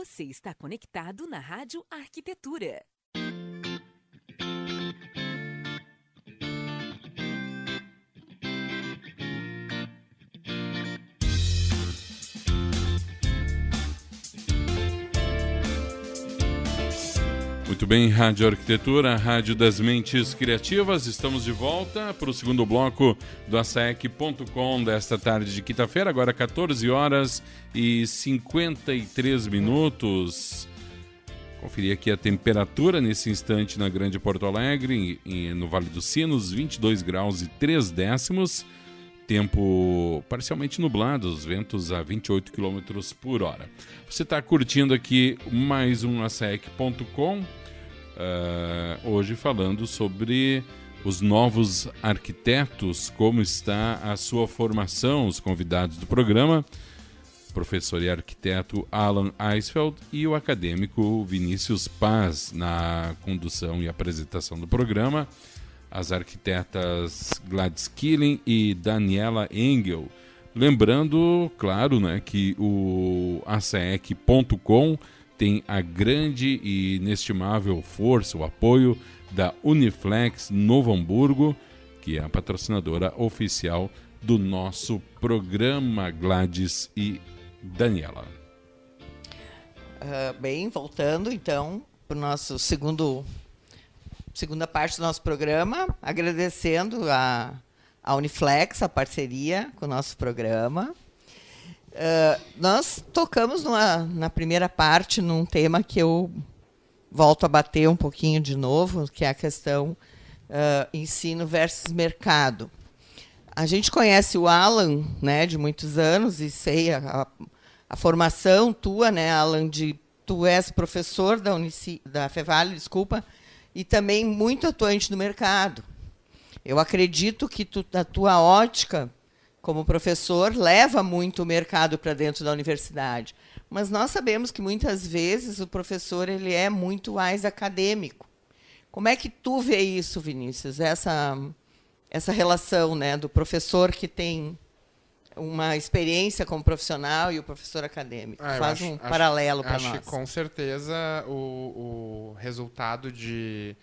Você está conectado na Rádio Arquitetura. Muito bem, Rádio Arquitetura, Rádio das Mentes Criativas. Estamos de volta para o segundo bloco do ASAEC.com desta tarde de quinta-feira, agora 14 horas e 53 minutos. Conferir aqui a temperatura nesse instante na Grande Porto Alegre, no Vale dos Sinos, 22 graus e 3 décimos. Tempo parcialmente nublado, os ventos a 28 km por hora. Você está curtindo aqui mais um ASEC.com, uh, hoje falando sobre os novos arquitetos, como está a sua formação, os convidados do programa, professor e arquiteto Alan Eisfeld e o acadêmico Vinícius Paz na condução e apresentação do programa as arquitetas Gladys Killing e Daniela Engel. Lembrando, claro, né, que o ACEC.com tem a grande e inestimável força, o apoio da Uniflex Novo Hamburgo, que é a patrocinadora oficial do nosso programa Gladys e Daniela. Uh, bem, voltando então para o nosso segundo segunda parte do nosso programa, agradecendo a, a Uniflex, a parceria com o nosso programa. Uh, nós tocamos numa, na primeira parte num tema que eu volto a bater um pouquinho de novo, que é a questão uh, ensino versus mercado. A gente conhece o Alan né, de muitos anos e sei a, a, a formação tua, né, Alan, de tu és professor da, Unici, da Fevale, desculpa, e também muito atuante no mercado. Eu acredito que tu, a tua ótica como professor leva muito o mercado para dentro da universidade, mas nós sabemos que muitas vezes o professor ele é muito mais acadêmico. Como é que tu vê isso, Vinícius? Essa essa relação, né, do professor que tem uma experiência como profissional e o professor acadêmico. Ah, Faz acho, um paralelo para nós. Acho que com certeza o, o resultado de,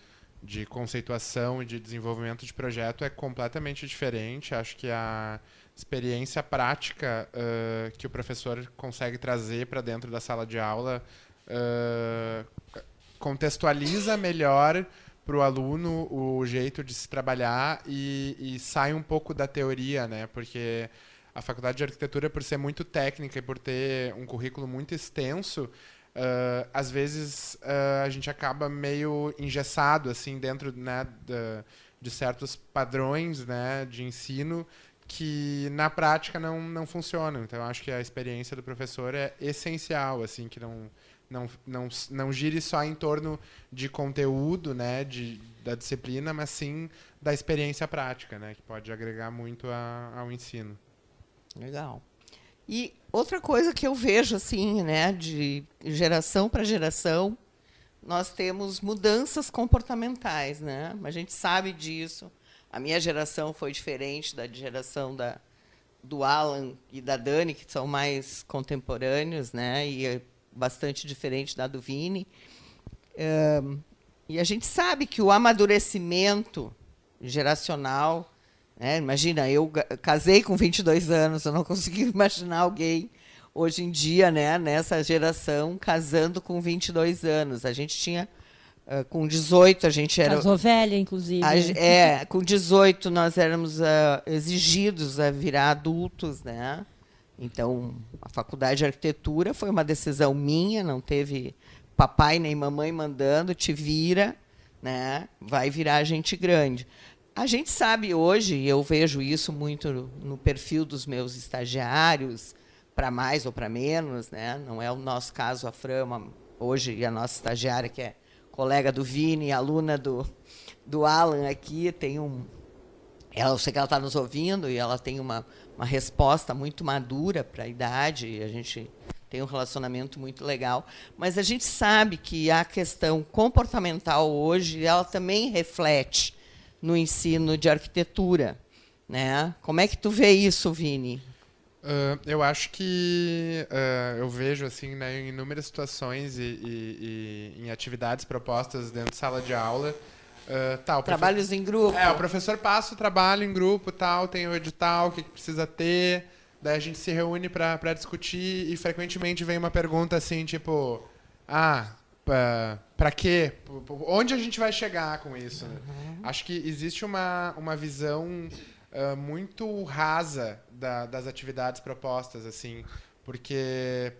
de conceituação e de desenvolvimento de projeto é completamente diferente. Acho que a experiência prática uh, que o professor consegue trazer para dentro da sala de aula uh, contextualiza melhor para o aluno o jeito de se trabalhar e, e, sai um pouco da teoria, né? Porque a faculdade de arquitetura, por ser muito técnica e por ter um currículo muito extenso, uh, às vezes uh, a gente acaba meio engessado assim dentro né, de, de certos padrões né, de ensino que na prática não, não funcionam. Então acho que a experiência do professor é essencial, assim, que não não, não, não gire só em torno de conteúdo, né, de, da disciplina, mas sim da experiência prática, né, que pode agregar muito a, ao ensino. Legal. E outra coisa que eu vejo assim, né, de geração para geração, nós temos mudanças comportamentais, né? A gente sabe disso. A minha geração foi diferente da geração da do Alan e da Dani, que são mais contemporâneos, né? E é bastante diferente da do Vini. Um, e a gente sabe que o amadurecimento geracional é, imagina, eu casei com 22 anos, eu não consegui imaginar alguém hoje em dia, né, nessa geração, casando com 22 anos. A gente tinha uh, com 18 a gente era casou velha inclusive a, é com 18 nós éramos uh, exigidos a virar adultos né? Então a faculdade de arquitetura foi uma decisão minha não teve papai nem mamãe mandando te vira né? Vai virar gente grande. A gente sabe hoje, e eu vejo isso muito no perfil dos meus estagiários, para mais ou para menos, né? não é o nosso caso, a Frama, hoje, e a nossa estagiária, que é colega do Vini, aluna do, do Alan aqui, tem um. Ela, eu sei que ela está nos ouvindo e ela tem uma, uma resposta muito madura para a idade, e a gente tem um relacionamento muito legal. Mas a gente sabe que a questão comportamental hoje ela também reflete no ensino de arquitetura. Né? Como é que tu vê isso, Vini? Uh, eu acho que uh, eu vejo assim né, em inúmeras situações e, e, e, em atividades propostas dentro de sala de aula. Uh, tal, Trabalhos em grupo. É, o professor passa o trabalho em grupo, tal, tem o edital, o que precisa ter. Daí a gente se reúne para discutir e frequentemente vem uma pergunta assim, tipo, ah, para quê? Onde a gente vai chegar com isso? Uhum. Acho que existe uma, uma visão uh, muito rasa da, das atividades propostas, assim, porque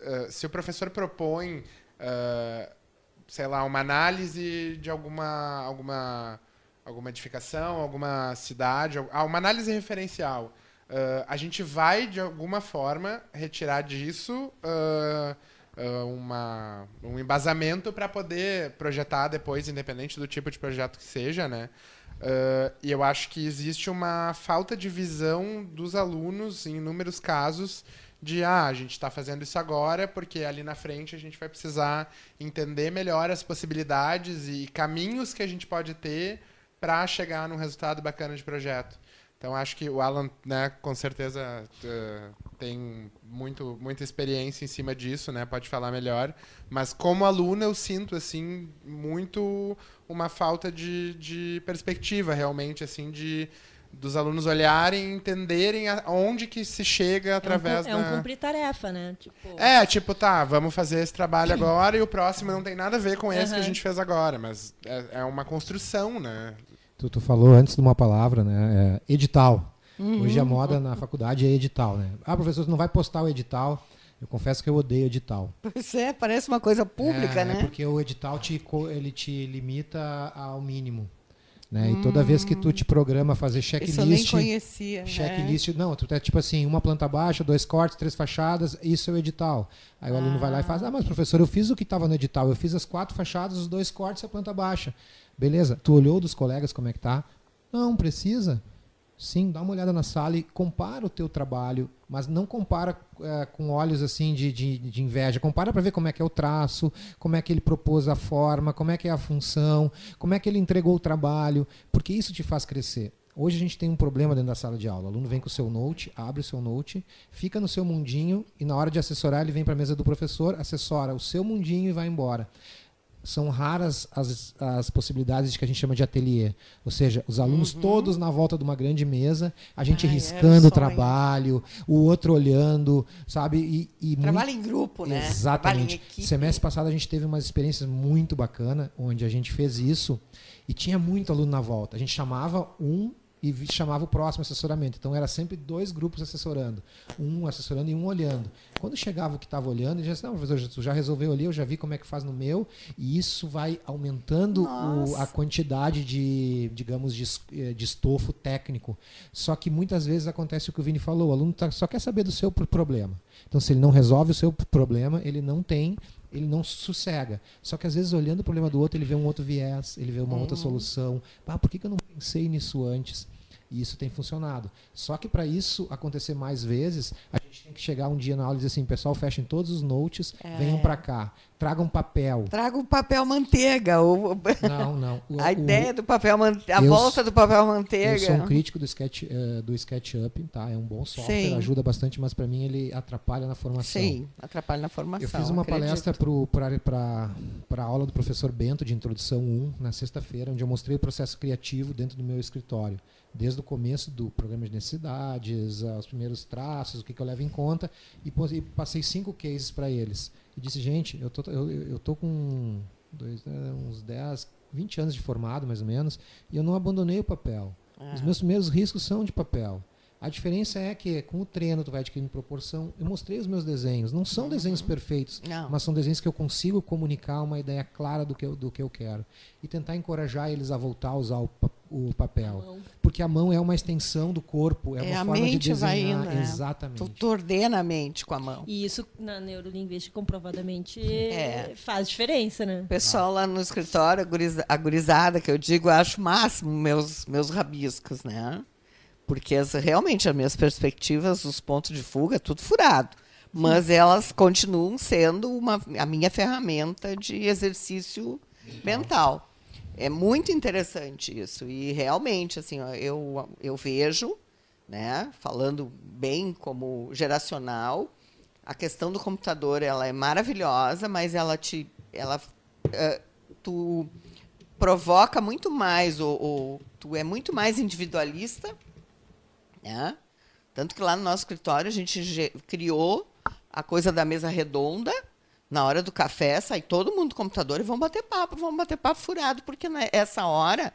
uh, se o professor propõe, uh, sei lá, uma análise de alguma, alguma, alguma edificação, alguma cidade, ah, uma análise referencial, a gente vai, de alguma forma, retirar disso uma, um embasamento para poder projetar depois, independente do tipo de projeto que seja, né? Uh, e eu acho que existe uma falta de visão dos alunos, em inúmeros casos, de ah, a gente está fazendo isso agora porque ali na frente a gente vai precisar entender melhor as possibilidades e caminhos que a gente pode ter para chegar num resultado bacana de projeto. Então acho que o Alan, né, com certeza tem muito, muita experiência em cima disso, né? Pode falar melhor. Mas como aluna eu sinto assim muito uma falta de, de perspectiva realmente assim de dos alunos olharem, entenderem aonde que se chega através é um, é um cumprir tarefa, né? Tipo... É, tipo, tá, vamos fazer esse trabalho agora e o próximo não tem nada a ver com esse uhum. que a gente fez agora, mas é, é uma construção, né? Tu, tu falou antes de uma palavra, né? É, edital. Uhum. Hoje a moda na faculdade é edital, né? Ah, professor, você não vai postar o edital. Eu confesso que eu odeio edital. Pois é, parece uma coisa pública, é, né? É porque o edital te, ele te limita ao mínimo. Né? Hum. E toda vez que tu te programa fazer checklist. Isso eu nem conhecia. Né? Checklist, né? não, tu é tipo assim, uma planta baixa, dois cortes, três fachadas, isso é o edital. Aí o aluno vai lá e faz, ah, mas professor, eu fiz o que estava no edital, eu fiz as quatro fachadas, os dois cortes e a planta baixa. Beleza, tu olhou dos colegas como é que tá? Não, precisa. Sim, dá uma olhada na sala e compara o teu trabalho, mas não compara é, com olhos assim de, de, de inveja. Compara para ver como é que é o traço, como é que ele propôs a forma, como é que é a função, como é que ele entregou o trabalho, porque isso te faz crescer. Hoje a gente tem um problema dentro da sala de aula. O aluno vem com o seu note, abre o seu note, fica no seu mundinho e na hora de assessorar ele vem para a mesa do professor, assessora o seu mundinho e vai embora são raras as, as possibilidades de que a gente chama de ateliê. Ou seja, os alunos uhum. todos na volta de uma grande mesa, a gente Ai, riscando o trabalho, o outro olhando, sabe? E, e Trabalho muito... em grupo, né? Exatamente. Semestre passado a gente teve umas experiências muito bacanas, onde a gente fez isso e tinha muito aluno na volta. A gente chamava um e chamava o próximo assessoramento. Então era sempre dois grupos assessorando, um assessorando e um olhando. Quando chegava o que estava olhando, ele dizia assim, não, professor, tu já resolveu ali, eu já vi como é que faz no meu, e isso vai aumentando o, a quantidade de, digamos, de, eh, de, estofo técnico. Só que muitas vezes acontece o que o Vini falou, o aluno tá, só quer saber do seu problema. Então se ele não resolve o seu problema, ele não tem ele não sossega. Só que às vezes, olhando o problema do outro, ele vê um outro viés, ele vê uma outra solução. Ah, por que, que eu não pensei nisso antes? E isso tem funcionado. Só que para isso acontecer mais vezes, a gente tem que chegar um dia na aula e dizer assim, pessoal, fechem todos os notes, é. venham para cá, tragam papel. Traga um papel manteiga. Ou... Não, não. O, a o, ideia do papel manteiga, a eu, volta do papel manteiga. Eu sou um crítico do, sketch, uh, do SketchUp, tá? É um bom software, Sim. ajuda bastante, mas para mim ele atrapalha na formação. Sim, atrapalha na formação. Eu fiz uma acredito. palestra para a aula do professor Bento de Introdução 1, na sexta-feira, onde eu mostrei o processo criativo dentro do meu escritório desde o começo do programa de necessidades, os primeiros traços, o que, que eu levo em conta, e, passei cinco cases para eles. E disse, gente, eu tô, eu, eu tô com dois, né, uns 10, 20 anos de formado, mais ou menos, e eu não abandonei o papel. Os meus primeiros riscos são de papel. A diferença é que com o treino tu vai adquirindo proporção. Eu mostrei os meus desenhos. Não são desenhos uhum. perfeitos, Não. mas são desenhos que eu consigo comunicar uma ideia clara do que eu, do que eu quero. E tentar encorajar eles a voltar a usar o, o papel. A Porque a mão é uma extensão do corpo, é, é uma forma de desenhar. Vai indo, né? Exatamente. Tu, tu ordena a mente com a mão. E isso na neurolinguística comprovadamente é. faz diferença, né? O pessoal lá no escritório, a gurizada que eu digo, eu acho máximo meus, meus rabiscos, né? Porque as, realmente as minhas perspectivas, os pontos de fuga, é tudo furado. Mas elas continuam sendo uma, a minha ferramenta de exercício mental. É muito interessante isso. E realmente, assim, eu, eu vejo, né, falando bem como geracional, a questão do computador ela é maravilhosa, mas ela te. Ela, uh, tu provoca muito mais, ou, ou tu é muito mais individualista né? Tanto que lá no nosso escritório a gente criou a coisa da mesa redonda. Na hora do café, sai todo mundo do computador e vão bater papo, vão bater papo furado, porque nessa hora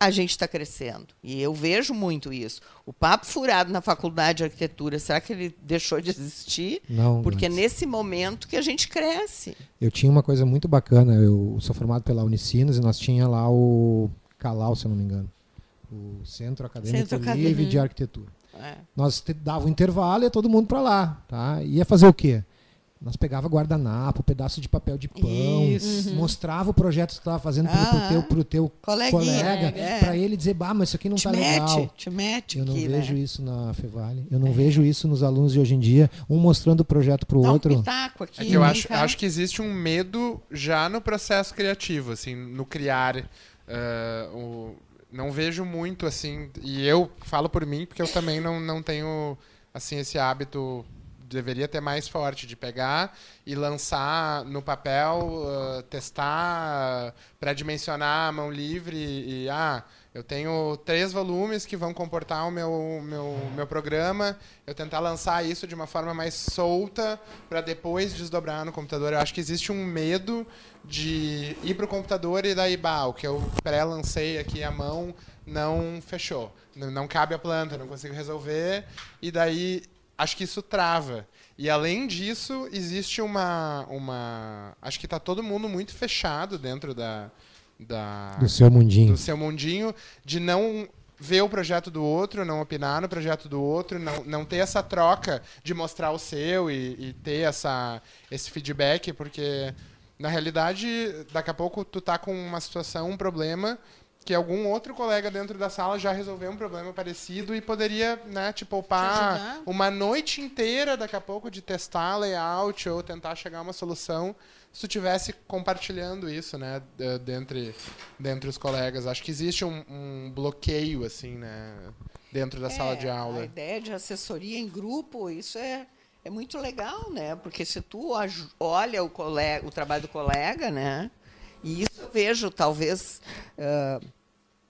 a gente está crescendo. E eu vejo muito isso. O papo furado na faculdade de arquitetura, será que ele deixou de existir? Não. Porque mas... é nesse momento que a gente cresce. Eu tinha uma coisa muito bacana. Eu sou formado pela Unicinos e nós tinha lá o Calau, se eu não me engano o Centro Acadêmico Centro Livre de Arquitetura. É. Nós dava um intervalo e ia todo mundo para lá, tá? Ia fazer o quê? Nós pegava guardanapo, pedaço de papel de pão, uhum. mostrava o projeto que estava fazendo para o teu, pro teu colega, é. para ele dizer, bah, mas isso aqui não está legal. Te mete Eu não aqui, vejo né? isso na Fevale. Eu não é. vejo isso nos alunos de hoje em dia, um mostrando o projeto para o outro. Um aqui, é que eu acho, acho que existe um medo já no processo criativo, assim, no criar uh, o não vejo muito assim, e eu falo por mim porque eu também não, não tenho assim esse hábito deveria ter mais forte de pegar e lançar no papel, uh, testar, pré-dimensionar a mão livre e ah, eu tenho três volumes que vão comportar o meu, meu, meu programa. Eu tentar lançar isso de uma forma mais solta para depois desdobrar no computador. Eu acho que existe um medo de ir para o computador e daí, bah, o que eu pré-lancei aqui à mão não fechou. Não cabe a planta, não consigo resolver. E daí, acho que isso trava. E além disso, existe uma. uma acho que está todo mundo muito fechado dentro da da, do seu mundinho. Do seu mundinho, de não ver o projeto do outro, não opinar no projeto do outro, não, não ter essa troca de mostrar o seu e, e ter essa, esse feedback, porque na realidade, daqui a pouco tu tá com uma situação, um problema que algum outro colega dentro da sala já resolveu um problema parecido e poderia, né, te poupar uma noite inteira daqui a pouco de testar layout ou tentar chegar a uma solução se tu estivesse compartilhando isso, né, dentre, dentre os colegas. Acho que existe um, um bloqueio, assim, né, dentro da é, sala de aula. A ideia de assessoria em grupo, isso é, é muito legal, né, porque se tu olha o, colega, o trabalho do colega, né, E isso eu vejo, talvez, uh,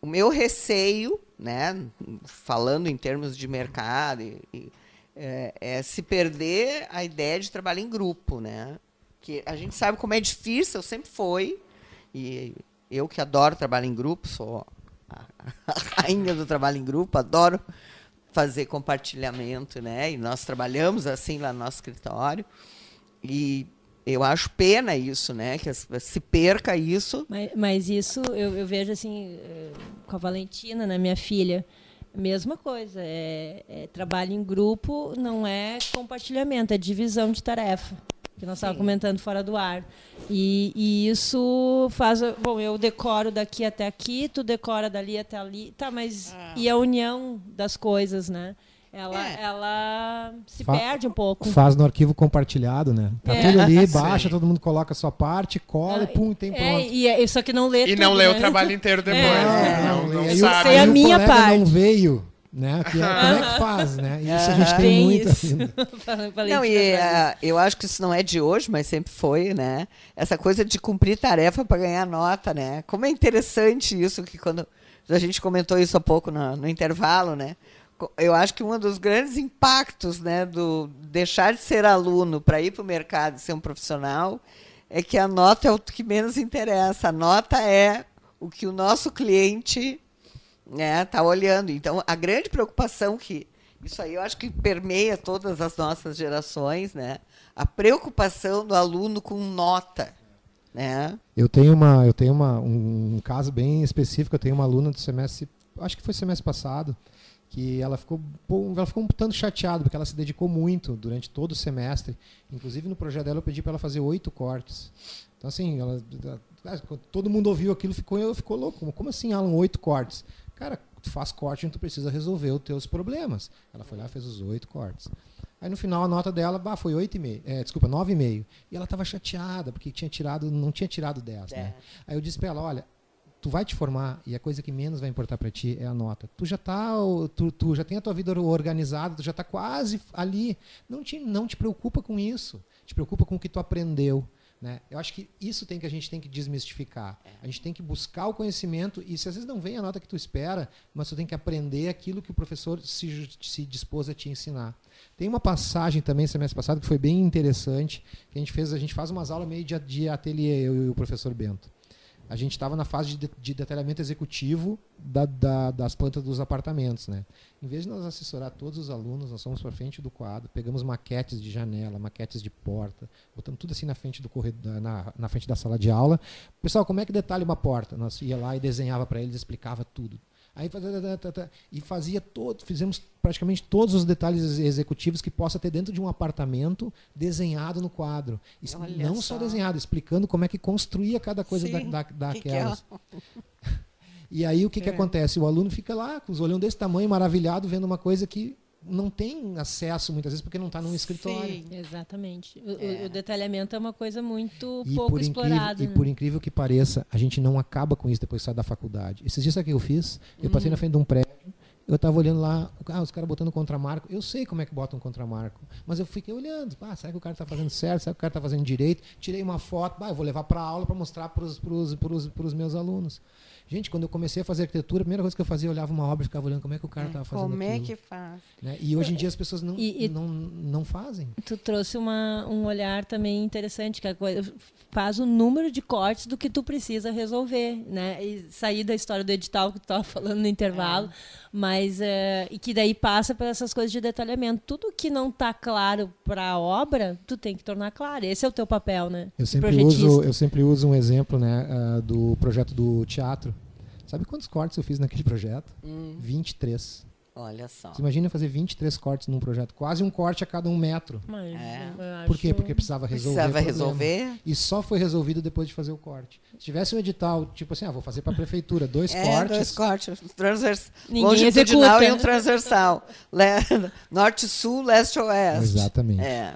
o meu receio, né, falando em termos de mercado, e, e, é, é, se perder a ideia de trabalho em grupo. Né? Que a gente sabe como é difícil, sempre foi, e eu que adoro trabalho em grupo, sou a, a rainha do trabalho em grupo, adoro fazer compartilhamento, né? E nós trabalhamos assim lá no nosso escritório. E eu acho pena isso, né? Que se perca isso. Mas, mas isso eu, eu, vejo assim eh, com a Valentina, né, minha filha. Mesma coisa, é, é, trabalho em grupo não é compartilhamento, é divisão de tarefa que nós estávamos comentando fora do ar. E, e, isso faz. Bom, eu decoro daqui até aqui, tu decora dali até ali. Tá, mas ah. e a união das coisas, né? Ela, é. ela se Fa perde um pouco. Faz no arquivo compartilhado, né? Tá é. tudo ali, baixa, todo mundo coloca a sua parte, cola, ah, pum, e tem é, pronto. E, e, só que não lê E tudo, não lê né? o trabalho inteiro depois. É. Né? Não, não, não, não sabe. Sei a minha parte. não veio né? Que é, como é que faz, né? Isso a gente tem, muito ainda. não, e uh, eu acho que isso não é de hoje, mas sempre foi, né? Essa coisa de cumprir tarefa para ganhar nota, né? Como é interessante isso que quando a gente comentou isso há pouco no, no intervalo, né? Eu acho que um dos grandes impactos, né, do deixar de ser aluno para ir para o mercado e ser um profissional é que a nota é o que menos interessa. A nota é o que o nosso cliente né, tá olhando. Então, a grande preocupação que isso aí eu acho que permeia todas as nossas gerações, né? A preocupação do aluno com nota, né? Eu tenho uma, eu tenho uma, um, um caso bem específico. Eu tenho uma aluna do semestre, acho que foi semestre passado, que ela ficou, ela ficou um tanto chateada porque ela se dedicou muito durante todo o semestre. Inclusive no projeto dela eu pedi para ela fazer oito cortes. Então assim, ela, todo mundo ouviu aquilo, ficou, ficou louco. Como assim, Alan, oito cortes? Cara, tu faz corte, então tu precisa resolver os teus problemas. Ela foi lá fez os oito cortes. Aí no final a nota dela bah, foi 8,5. É, desculpa, 9,5. E ela estava chateada, porque tinha tirado, não tinha tirado 10. É. Né? Aí eu disse para ela, olha, tu vai te formar e a coisa que menos vai importar para ti é a nota. Tu já tá, tu, tu, já tem a tua vida organizada, tu já está quase ali. Não te, não te preocupa com isso. Te preocupa com o que tu aprendeu. Né? Eu acho que isso tem que a gente tem que desmistificar. É. A gente tem que buscar o conhecimento e se às vezes não vem a nota que tu espera, mas tu tem que aprender aquilo que o professor se, se dispôs a te ensinar. Tem uma passagem também semestre passado que foi bem interessante, que a gente fez, a gente faz umas aulas meio de, de ateliê eu e o professor Bento a gente estava na fase de, de detalhamento executivo da, da, das plantas dos apartamentos. Né? Em vez de nós assessorar todos os alunos, nós fomos para frente do quadro, pegamos maquetes de janela, maquetes de porta, botamos tudo assim na frente, do corredor, na, na frente da sala de aula. Pessoal, como é que detalha uma porta? Nós ia lá e desenhava para eles, explicava tudo. Aí e fazia todo, fizemos praticamente todos os detalhes executivos que possa ter dentro de um apartamento desenhado no quadro. Não só. só. desenhado, explicando como é que construía cada coisa Sim, da, da, daquelas. Que que é? e aí o que, é. que acontece? O aluno fica lá com os olhos desse tamanho, maravilhado, vendo uma coisa que não tem acesso muitas vezes porque não está num escritório. Sim, exatamente. O, é. o, detalhamento é uma coisa muito e pouco explorada. Né? E por incrível que pareça, a gente não acaba com isso depois que sai da faculdade. Esses dias que eu fiz, eu passei na uhum. frente de um prédio, eu estava olhando lá, ah, os caras botando contramarco. Eu sei como é que botam contramarco, mas eu fiquei olhando. Ah, será que o cara está fazendo certo? Será que o cara está fazendo direito? Tirei uma foto, ah, eu vou levar para aula para mostrar para os meus alunos. Gente, quando eu comecei a fazer arquitetura, a primeira coisa que eu fazia, eu olhava uma obra e ficava olhando como é que o cara estava é, fazendo Como aquilo, é que faz? Né? E hoje em dia as pessoas não, e, e não, não fazem. Tu trouxe uma, um olhar também interessante, que a coisa, faz o número de cortes do que tu precisa resolver, né? E sair da história do edital que tu estava falando no intervalo, é. Mas uh, e que daí passa por essas coisas de detalhamento. Tudo que não está claro para a obra, tu tem que tornar claro. Esse é o teu papel, né? Eu sempre uso, eu sempre uso um exemplo, né, uh, do projeto do teatro Sabe quantos cortes eu fiz naquele projeto? Hum. 23. Olha só. Você imagina fazer 23 cortes num projeto, quase um corte a cada um metro. Mas, é. Por quê? Porque precisava resolver. Precisava resolver. E só foi resolvido depois de fazer o corte. Se tivesse um edital, tipo assim, ah, vou fazer para a prefeitura, dois é, cortes. Dois cortes, transvers... longitudinal e um transversal. Norte-sul, leste-oeste. Exatamente. É.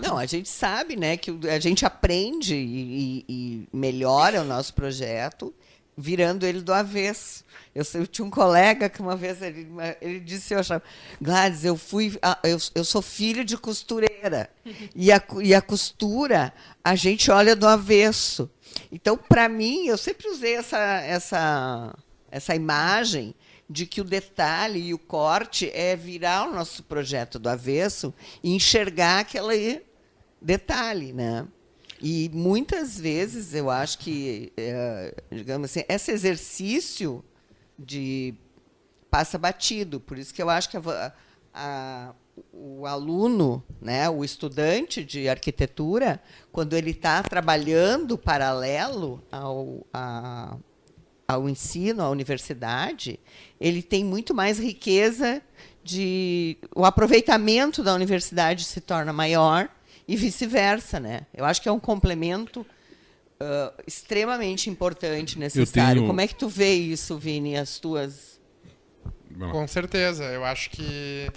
Não, a gente sabe, né, que a gente aprende e, e, e melhora o nosso projeto virando ele do avesso. Eu, eu, tinha um colega que uma vez ele, ele disse, eu achava, Gladys, eu fui, eu, eu sou filho de costureira e a, e a costura a gente olha do avesso. Então, para mim, eu sempre usei essa, essa, essa imagem de que o detalhe e o corte é virar o nosso projeto do avesso e enxergar aquele detalhe, né? E muitas vezes eu acho que, é, digamos assim, esse exercício de passa batido. Por isso que eu acho que a, a, o aluno, né, o estudante de arquitetura, quando ele está trabalhando paralelo ao, a, ao ensino, à universidade, ele tem muito mais riqueza de o aproveitamento da universidade se torna maior e vice-versa, né? Eu acho que é um complemento uh, extremamente importante, necessário. Tenho... Como é que tu vê isso, Vini, as tuas... Com certeza. Eu acho que,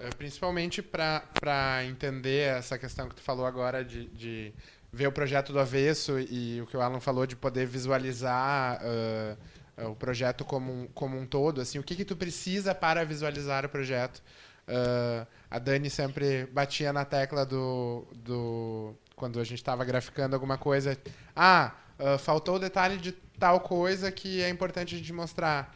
eh, principalmente para entender essa questão que tu falou agora de, de, ver o projeto do avesso e o que o Alan falou de poder visualizar... Uh, o projeto como um, como um todo, assim, o que que tu precisa para visualizar o projeto? Uh, a Dani sempre batia na tecla do, do quando a gente estava graficando alguma coisa. Ah, uh, faltou o detalhe de tal coisa que é importante a gente mostrar.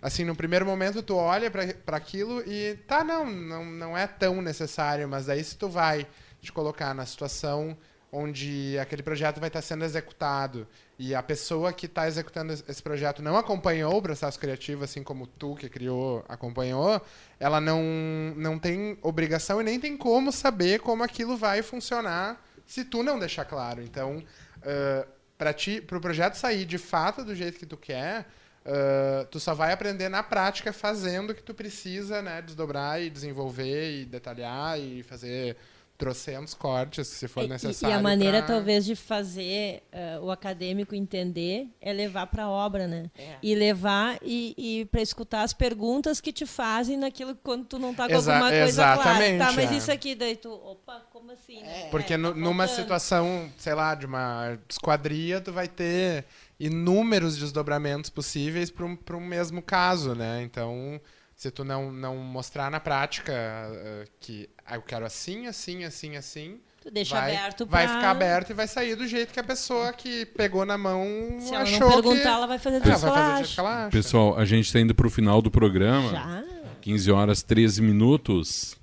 Assim, no primeiro momento tu olha para aquilo e tá, não, não, não é tão necessário, mas aí se tu vai te colocar na situação onde aquele projeto vai estar sendo executado e a pessoa que está executando esse projeto não acompanhou o processo criativo, assim como tu que criou acompanhou, ela não, não tem obrigação e nem tem como saber como aquilo vai funcionar se tu não deixar claro. Então, uh, para o pro projeto sair de fato do jeito que tu quer, uh, tu só vai aprender na prática fazendo o que tu precisa, né, desdobrar e desenvolver e detalhar e fazer trocentos cortes, se for necessário. E, a maneira, pra... talvez, de fazer uh, o acadêmico entender é levar para a obra, né? É. E levar e, e para escutar as perguntas que te fazem naquilo quando tu não está com Exa alguma coisa exatamente, clara. Tá, mas é. isso aqui, daí tu, opa, como assim? Né? É, Porque no, tá numa situação, sei lá, de uma esquadria, tu vai ter inúmeros desdobramentos possíveis para um, um mesmo caso, né? Então se tu não, não mostrar na prática uh, que ah, eu quero assim, assim, assim, assim. Tu deixa vai, aberto pra... Vai ficar aberto e vai sair do jeito que a pessoa que pegou na mão Se achou ela não perguntar, que... ela vai fazer do ah, vai fazer do jeito que ela acha. Pessoal, a gente está indo para o final do programa. Já? 15 horas 13 minutos.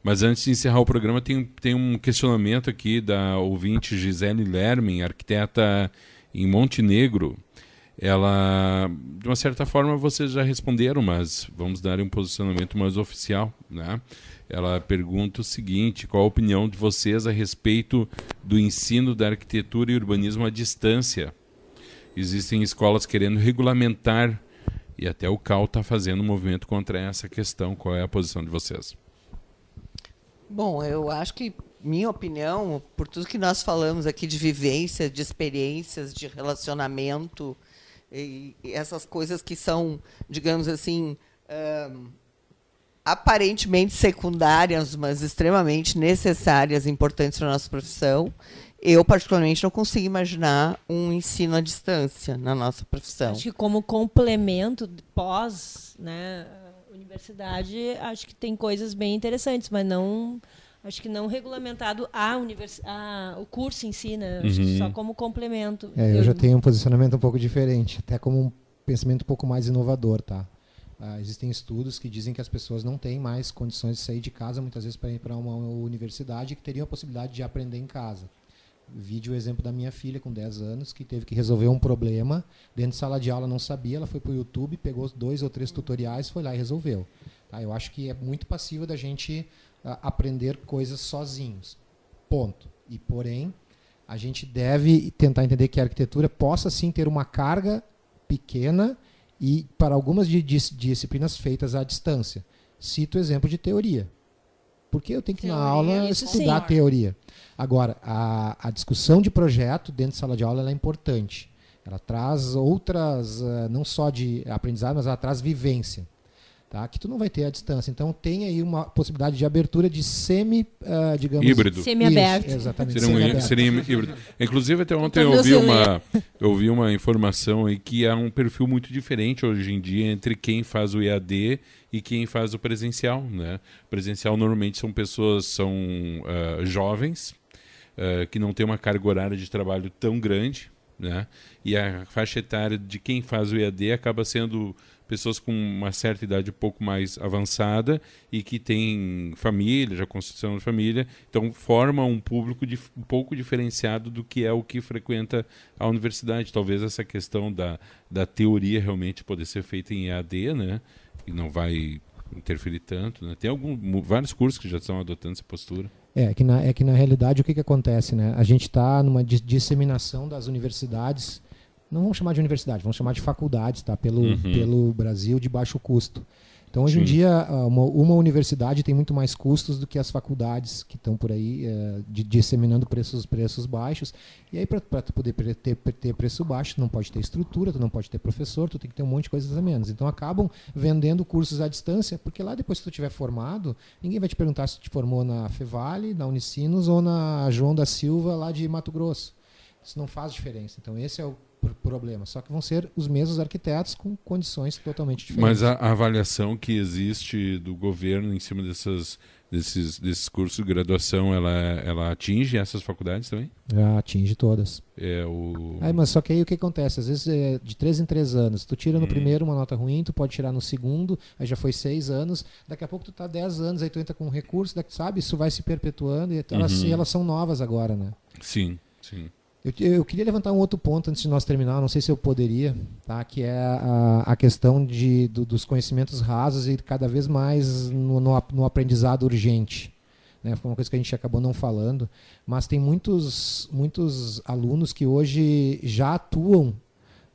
Mas antes de encerrar o programa, tem, tem um questionamento aqui da ouvinte Gisele Lermin, arquiteta em Montenegro. Ela, de uma certa forma, vocês já responderam, mas vamos dar um posicionamento mais oficial, né? Ela pergunta o seguinte: qual a opinião de vocês a respeito do ensino da arquitetura e urbanismo à distância? Existem escolas querendo regulamentar e até o CAL está fazendo um movimento contra essa questão. Qual é a posição de vocês? Bom, eu acho que minha opinião, por tudo que nós falamos aqui de vivência, de experiências, de relacionamento, e, e essas coisas que são, digamos assim, um, aparentemente secundárias, mas extremamente necessárias, importantes para a nossa profissão, eu, particularmente, não consigo imaginar um ensino à distância na nossa profissão. Acho que como complemento pós né, universidade, acho que tem coisas bem interessantes, mas não acho que não regulamentado a, univers... a o curso em si, né? Uhum. só como complemento. É, eu, eu já tenho um posicionamento um pouco diferente, até como um pensamento um pouco mais inovador, tá? Ah, existem estudos que dizem que as pessoas não têm mais condições de sair de casa, muitas vezes para ir para uma universidade, que teriam a possibilidade de aprender em casa. Vídeo o exemplo da minha filha com 10 anos, que teve que resolver um problema, dentro de sala de aula não sabia, ela foi para o YouTube, pegou dois ou três tutoriais, foi lá e resolveu. Tá? Eu acho que é muito passivo da gente aprender coisas sozinhos. Ponto. E, porém, a gente deve tentar entender que a arquitetura possa sim ter uma carga pequena e para algumas disciplinas feitas à distância. Cito o exemplo de teoria. Porque eu tenho que teoria, na aula estudar sim. teoria. Agora, a, a discussão de projeto dentro de sala de aula é importante. Ela traz outras, uh, não só de aprendizado, mas ela traz vivência. Tá? Que tu não vai ter a distância. Então tem aí uma possibilidade de abertura de semi, uh, digamos, híbrido. Semi-aberto. Exatamente. Seria, um, seria híbrido. Inclusive até ontem eu ouvi uma eu ouvi uma informação aí que há um perfil muito diferente hoje em dia entre quem faz o EAD e quem faz o presencial, né? Presencial normalmente são pessoas são uh, jovens uh, que não têm uma carga horária de trabalho tão grande, né? E a faixa etária de quem faz o EAD acaba sendo pessoas com uma certa idade um pouco mais avançada e que têm família, já construção de família, então forma um público de, um pouco diferenciado do que é o que frequenta a universidade. Talvez essa questão da, da teoria realmente poder ser feita em EAD, né? E não vai interferir tanto, né? Tem algum, vários cursos que já estão adotando essa postura. É, que na, é que na realidade o que, que acontece, né? A gente está numa disseminação das universidades não vamos chamar de universidade, vamos chamar de faculdades, tá? Pelo, uhum. pelo Brasil de baixo custo. Então, hoje Sim. em dia, uma, uma, universidade tem muito mais custos do que as faculdades que estão por aí é, de, disseminando preços, preços baixos. E aí, para poder ter, ter preço baixo, tu não pode ter estrutura, tu não pode ter professor, tu tem que ter um monte de coisas a menos. Então, acabam vendendo cursos à distância, porque lá depois que tu tiver formado, ninguém vai te perguntar se tu te formou na Fevale, na Unicinos ou na João da Silva, lá de Mato Grosso. Isso não faz diferença. Então, esse é o problema. Só que vão ser os mesmos arquitetos com condições totalmente diferentes. Mas a, a avaliação que existe do governo em cima dessas, desses, desses cursos de graduação, ela, ela atinge essas faculdades também? Já atinge todas. É o... Aí, mas só que aí o que acontece? Às vezes é de três em três anos. Tu tira no hum. primeiro uma nota ruim, tu pode tirar no segundo, aí já foi seis anos. Daqui a pouco tu tá dez anos, aí tu entra com um recurso, daqui, sabe? Isso vai se perpetuando e elas, uhum. elas são novas agora, né? Sim, sim. Eu, eu, queria levantar um outro ponto antes de nós terminar, não sei se eu poderia, tá? que é a, a questão de, do, dos conhecimentos rasos e cada vez mais no, no, no aprendizado urgente. Né? Foi uma coisa que a gente acabou não falando, mas tem muitos, muitos alunos que hoje já atuam,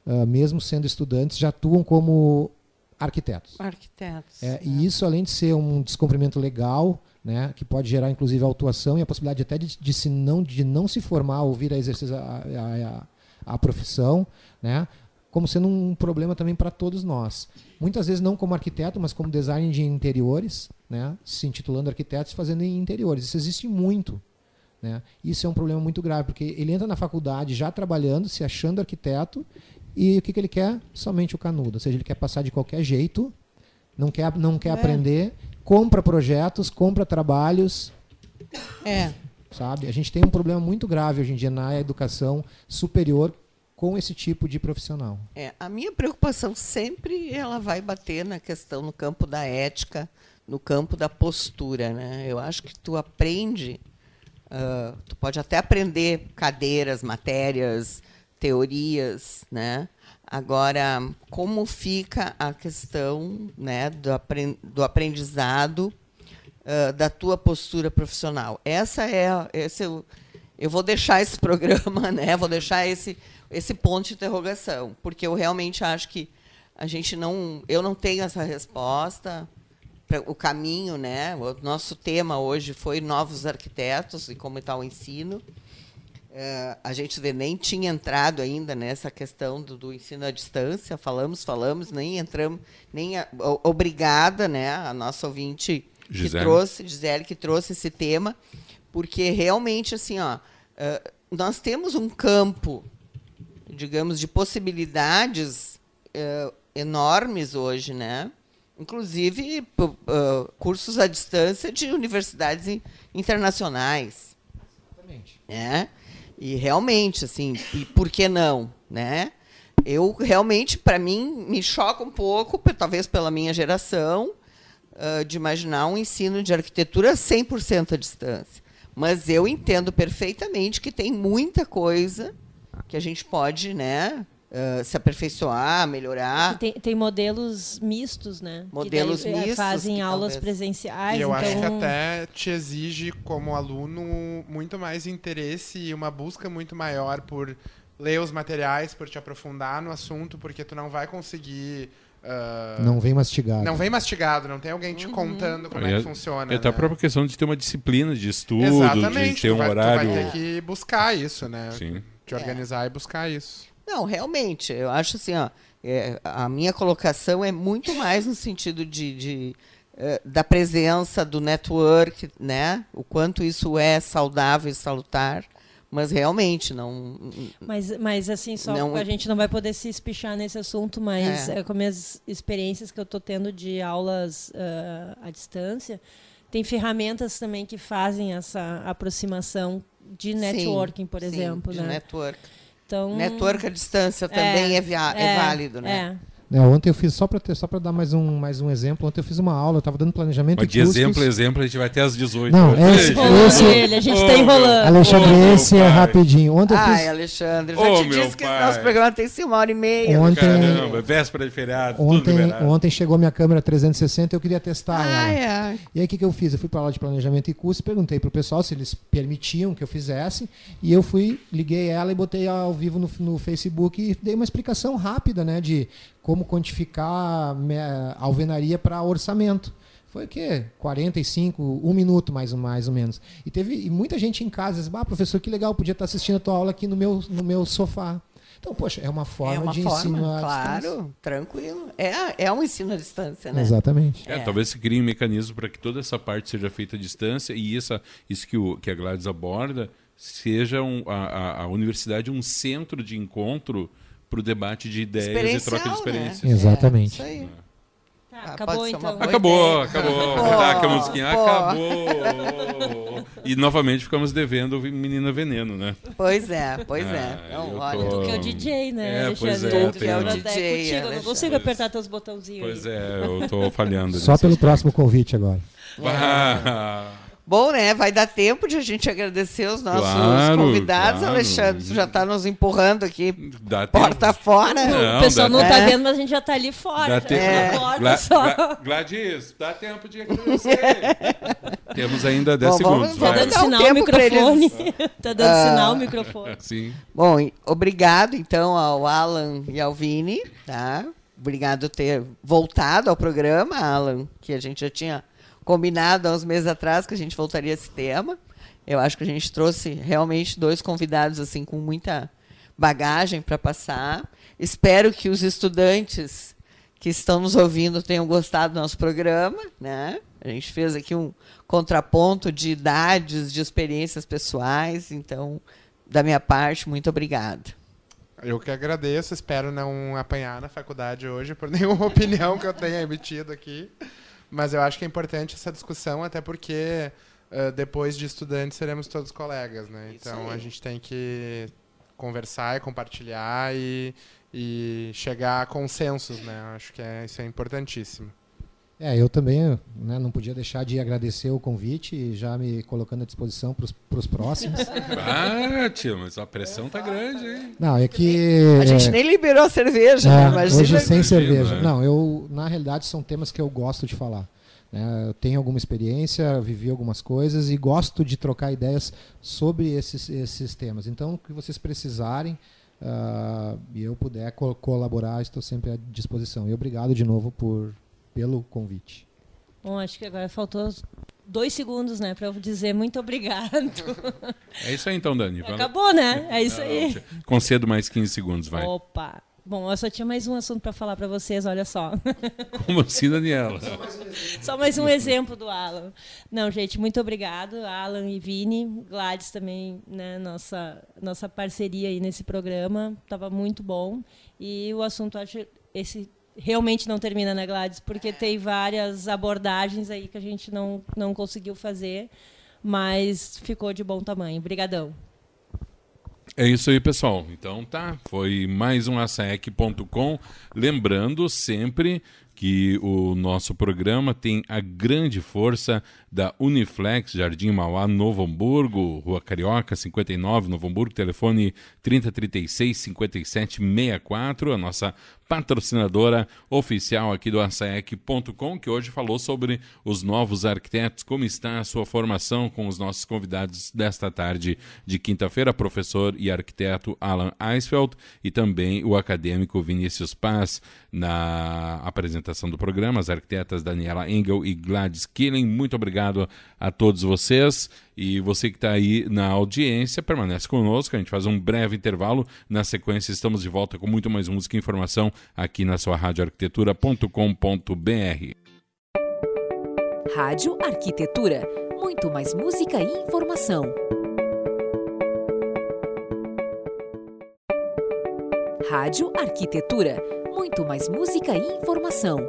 uh, mesmo sendo estudantes, já atuam como arquitetos. Arquitetos. É, é. E isso, além de ser um descumprimento legal, né, que pode gerar inclusive autuação e a possibilidade até de, de, se não, de não se formar ou vir a exercer a, a, a, a profissão, né, como sendo um problema também para todos nós. Muitas vezes não como arquiteto, mas como design de interiores, né, se intitulando arquitetos fazendo em interiores. Isso existe muito. Né? Isso é um problema muito grave, porque ele entra na faculdade já trabalhando, se achando arquiteto, e o que, que ele quer? Somente o canudo. Ou seja, ele quer passar de qualquer jeito, não quer, não quer é. aprender compra projetos, compra trabalhos. É. Sabe? A gente tem um problema muito grave hoje em dia na educação superior com esse tipo de profissional. É, a minha preocupação sempre ela vai bater na questão no campo da ética, no campo da postura, né? Eu acho que tu aprende, uh, tu pode até aprender cadeiras, matérias, teorias, né? Agora, como fica a questão né, do, aprendizado uh, da tua postura profissional? Essa é, esse eu, eu vou deixar esse programa, né? Vou deixar esse esse ponto de interrogação, porque eu realmente acho que a gente não, eu não tenho essa resposta. O caminho, né? O nosso tema hoje foi novos arquitetos e como está o ensino. É, a gente nem tinha entrado ainda nessa questão do, do, ensino à distância. Falamos, falamos, nem entramos, nem a, obrigada, né, a nossa ouvinte Gisele. que trouxe, Gisele, que trouxe esse tema, porque realmente assim, ó, uh, nós temos um campo, digamos, de possibilidades uh, enormes hoje, né? Inclusive uh, cursos à distância de universidades internacionais. Exatamente. Né? E realmente, assim, e por que não, né? Eu realmente, para mim, me choca um pouco, talvez pela minha geração, uh, de imaginar um ensino de arquitetura 100% à distância. Mas eu entendo perfeitamente que tem muita coisa que a gente pode, né, Uh, se aperfeiçoar, melhorar. Tem, tem, modelos mistos, né? Modelos daí, eh, mistos. Fazem aulas talvez. presenciais. E eu então... acho que até te exige, como aluno, muito mais interesse e uma busca muito maior por ler os materiais, por te aprofundar no assunto, porque tu não vai conseguir. Uh... Não vem mastigado. Não vem mastigado, não tem alguém te uhum. contando como é, é que funciona. É até né? a própria questão de ter uma disciplina de estudo, Exatamente, de ter um vai, horário. Tu vai ter que buscar isso, né? Sim. De organizar é. e buscar isso. Não, realmente, eu acho assim, ó, é, a minha colocação é muito mais no sentido de, de uh, da presença do network, né? O quanto isso é saudável e salutar. Mas realmente não. Mas, mas assim, só não, a gente não vai poder se espichar nesse assunto, mas é. É, com as experiências que eu estou tendo de aulas uh, à distância, tem ferramentas também que fazem essa aproximação de networking, sim, por exemplo. Sim, né? de network. Então, network à distância também é, é, é, é válido, né? É. É, ontem eu fiz, só para só dar mais um, mais um exemplo, ontem eu fiz uma aula, eu estava dando planejamento Mas de custos. exemplo, exemplo, a gente vai até às 18. Não, esse, esse, ele, a gente está enrolando. Alexandre, oh, esse é rapidinho. Ontem eu fiz... Ai, Alexandre, já oh, te disse que nosso programa tem sim uma hora e meia. Ontem, Caramba, véspera de feriado, ontem, ontem chegou minha câmera 360 eu queria testar ah, ela. É. E aí o que, que eu fiz? Eu fui para a aula de planejamento e custos, perguntei para o pessoal se eles permitiam que eu fizesse, e eu fui, liguei ela e botei ao vivo no, no Facebook e dei uma explicação rápida, né, de como quantificar a alvenaria para orçamento. Foi o quê? 45, um minuto mais, mais ou menos. E teve e muita gente em casa disse, ah, professor, que legal, podia estar assistindo a tua aula aqui no meu, no meu sofá. Então, poxa, é uma forma é uma de forma, ensino à claro, distância. Claro, tranquilo. É, é um ensino à distância, né? Exatamente. É, é. Talvez se crie um mecanismo para que toda essa parte seja feita à distância e essa, isso que, o, que a Gladys aborda seja um, a, a universidade um centro de encontro para o debate de ideias e troca de né? experiências. Né? Exatamente. isso aí. Tá, ah, acabou então. Acabou, acabou. Pô, tá, a musiquinha pô. acabou. E novamente ficamos devendo Menina Veneno, né? Pois é, pois é. ah, é. Não, olha. Tu que é o DJ, né? É, pois é. Tu que é o DJ. Contigo, eu não consigo apertar teus botãozinhos. Pois aí. é, eu tô falhando. Só pelo próximo convite agora. Ah. Bom, né? Vai dar tempo de a gente agradecer os nossos claro, convidados. Claro. Alexandre, você já está nos empurrando aqui Dá porta tempo. fora. Não, o pessoal não está vendo, mas a gente já está ali fora. Dá tempo. É. Gla Gla Gladys, dá tempo de agradecer. Temos ainda 10 Bom, segundos. Está dando sinal o microfone. Está dando ah, sinal o microfone. Sim. Bom, obrigado então ao Alan e ao Vini. Tá? Obrigado por ter voltado ao programa, Alan, que a gente já tinha combinado há uns meses atrás que a gente voltaria a esse tema. Eu acho que a gente trouxe realmente dois convidados assim com muita bagagem para passar. Espero que os estudantes que estão nos ouvindo tenham gostado do nosso programa, né? A gente fez aqui um contraponto de idades, de experiências pessoais, então, da minha parte, muito obrigada. Eu que agradeço, espero não apanhar na faculdade hoje por nenhuma opinião que eu tenha emitido aqui. Mas eu acho que é importante essa discussão, até porque uh, depois de estudantes seremos todos colegas, né? Então a gente tem que conversar e compartilhar e, e chegar a consensos, né? Acho que é, isso é importantíssimo. É, eu também né, não podia deixar de agradecer o convite e já me colocando à disposição para os próximos. ah, tio, mas a pressão tá grande, hein? Não, é que. A gente nem liberou a cerveja, é, né? Hoje sem cerveja. Né? Não, eu, na realidade, são temas que eu gosto de falar. Né? Eu tenho alguma experiência, vivi algumas coisas e gosto de trocar ideias sobre esses, esses temas. Então, o que vocês precisarem uh, e eu puder co colaborar, estou sempre à disposição. E obrigado de novo por pelo convite. Bom, acho que agora faltou dois segundos, né, para eu dizer muito obrigado. É isso aí então, Dani. Acabou, né? É isso aí. Concedo mais 15 segundos, vai. Opa. Bom, eu só tinha mais um assunto para falar para vocês, olha só. Como assim, Daniela? só mais um exemplo do Alan. Não, gente, muito obrigado, Alan e Vini, Gladys também, né, nossa nossa parceria aí nesse programa, estava muito bom. E o assunto acho esse realmente não termina, né, Gladys? Porque tem várias abordagens aí que a gente não, não conseguiu fazer, mas ficou de bom tamanho. Obrigadão. É isso aí, pessoal. Então tá, foi mais um asaec.com. Lembrando sempre que o nosso programa tem a grande força da Uniflex, Jardim Mauá, Novo Hamburgo, Rua Carioca, 59, Novo Hamburgo, telefone 3036 5764, a nossa patrocinadora oficial aqui do Açaec.com, que hoje falou sobre os novos arquitetos, como está a sua formação com os nossos convidados desta tarde de quinta-feira, professor e arquiteto Alan Eisfeld e também o acadêmico Vinícius Paz na apresentação do programa, as arquitetas Daniela Engel e Gladys Killing. Muito obrigado a todos vocês. E você que está aí na audiência, permanece conosco. A gente faz um breve intervalo. Na sequência, estamos de volta com muito mais música e informação aqui na sua radioarquitetura.com.br. Rádio Arquitetura. Muito mais música e informação. Rádio Arquitetura. Muito mais música e informação.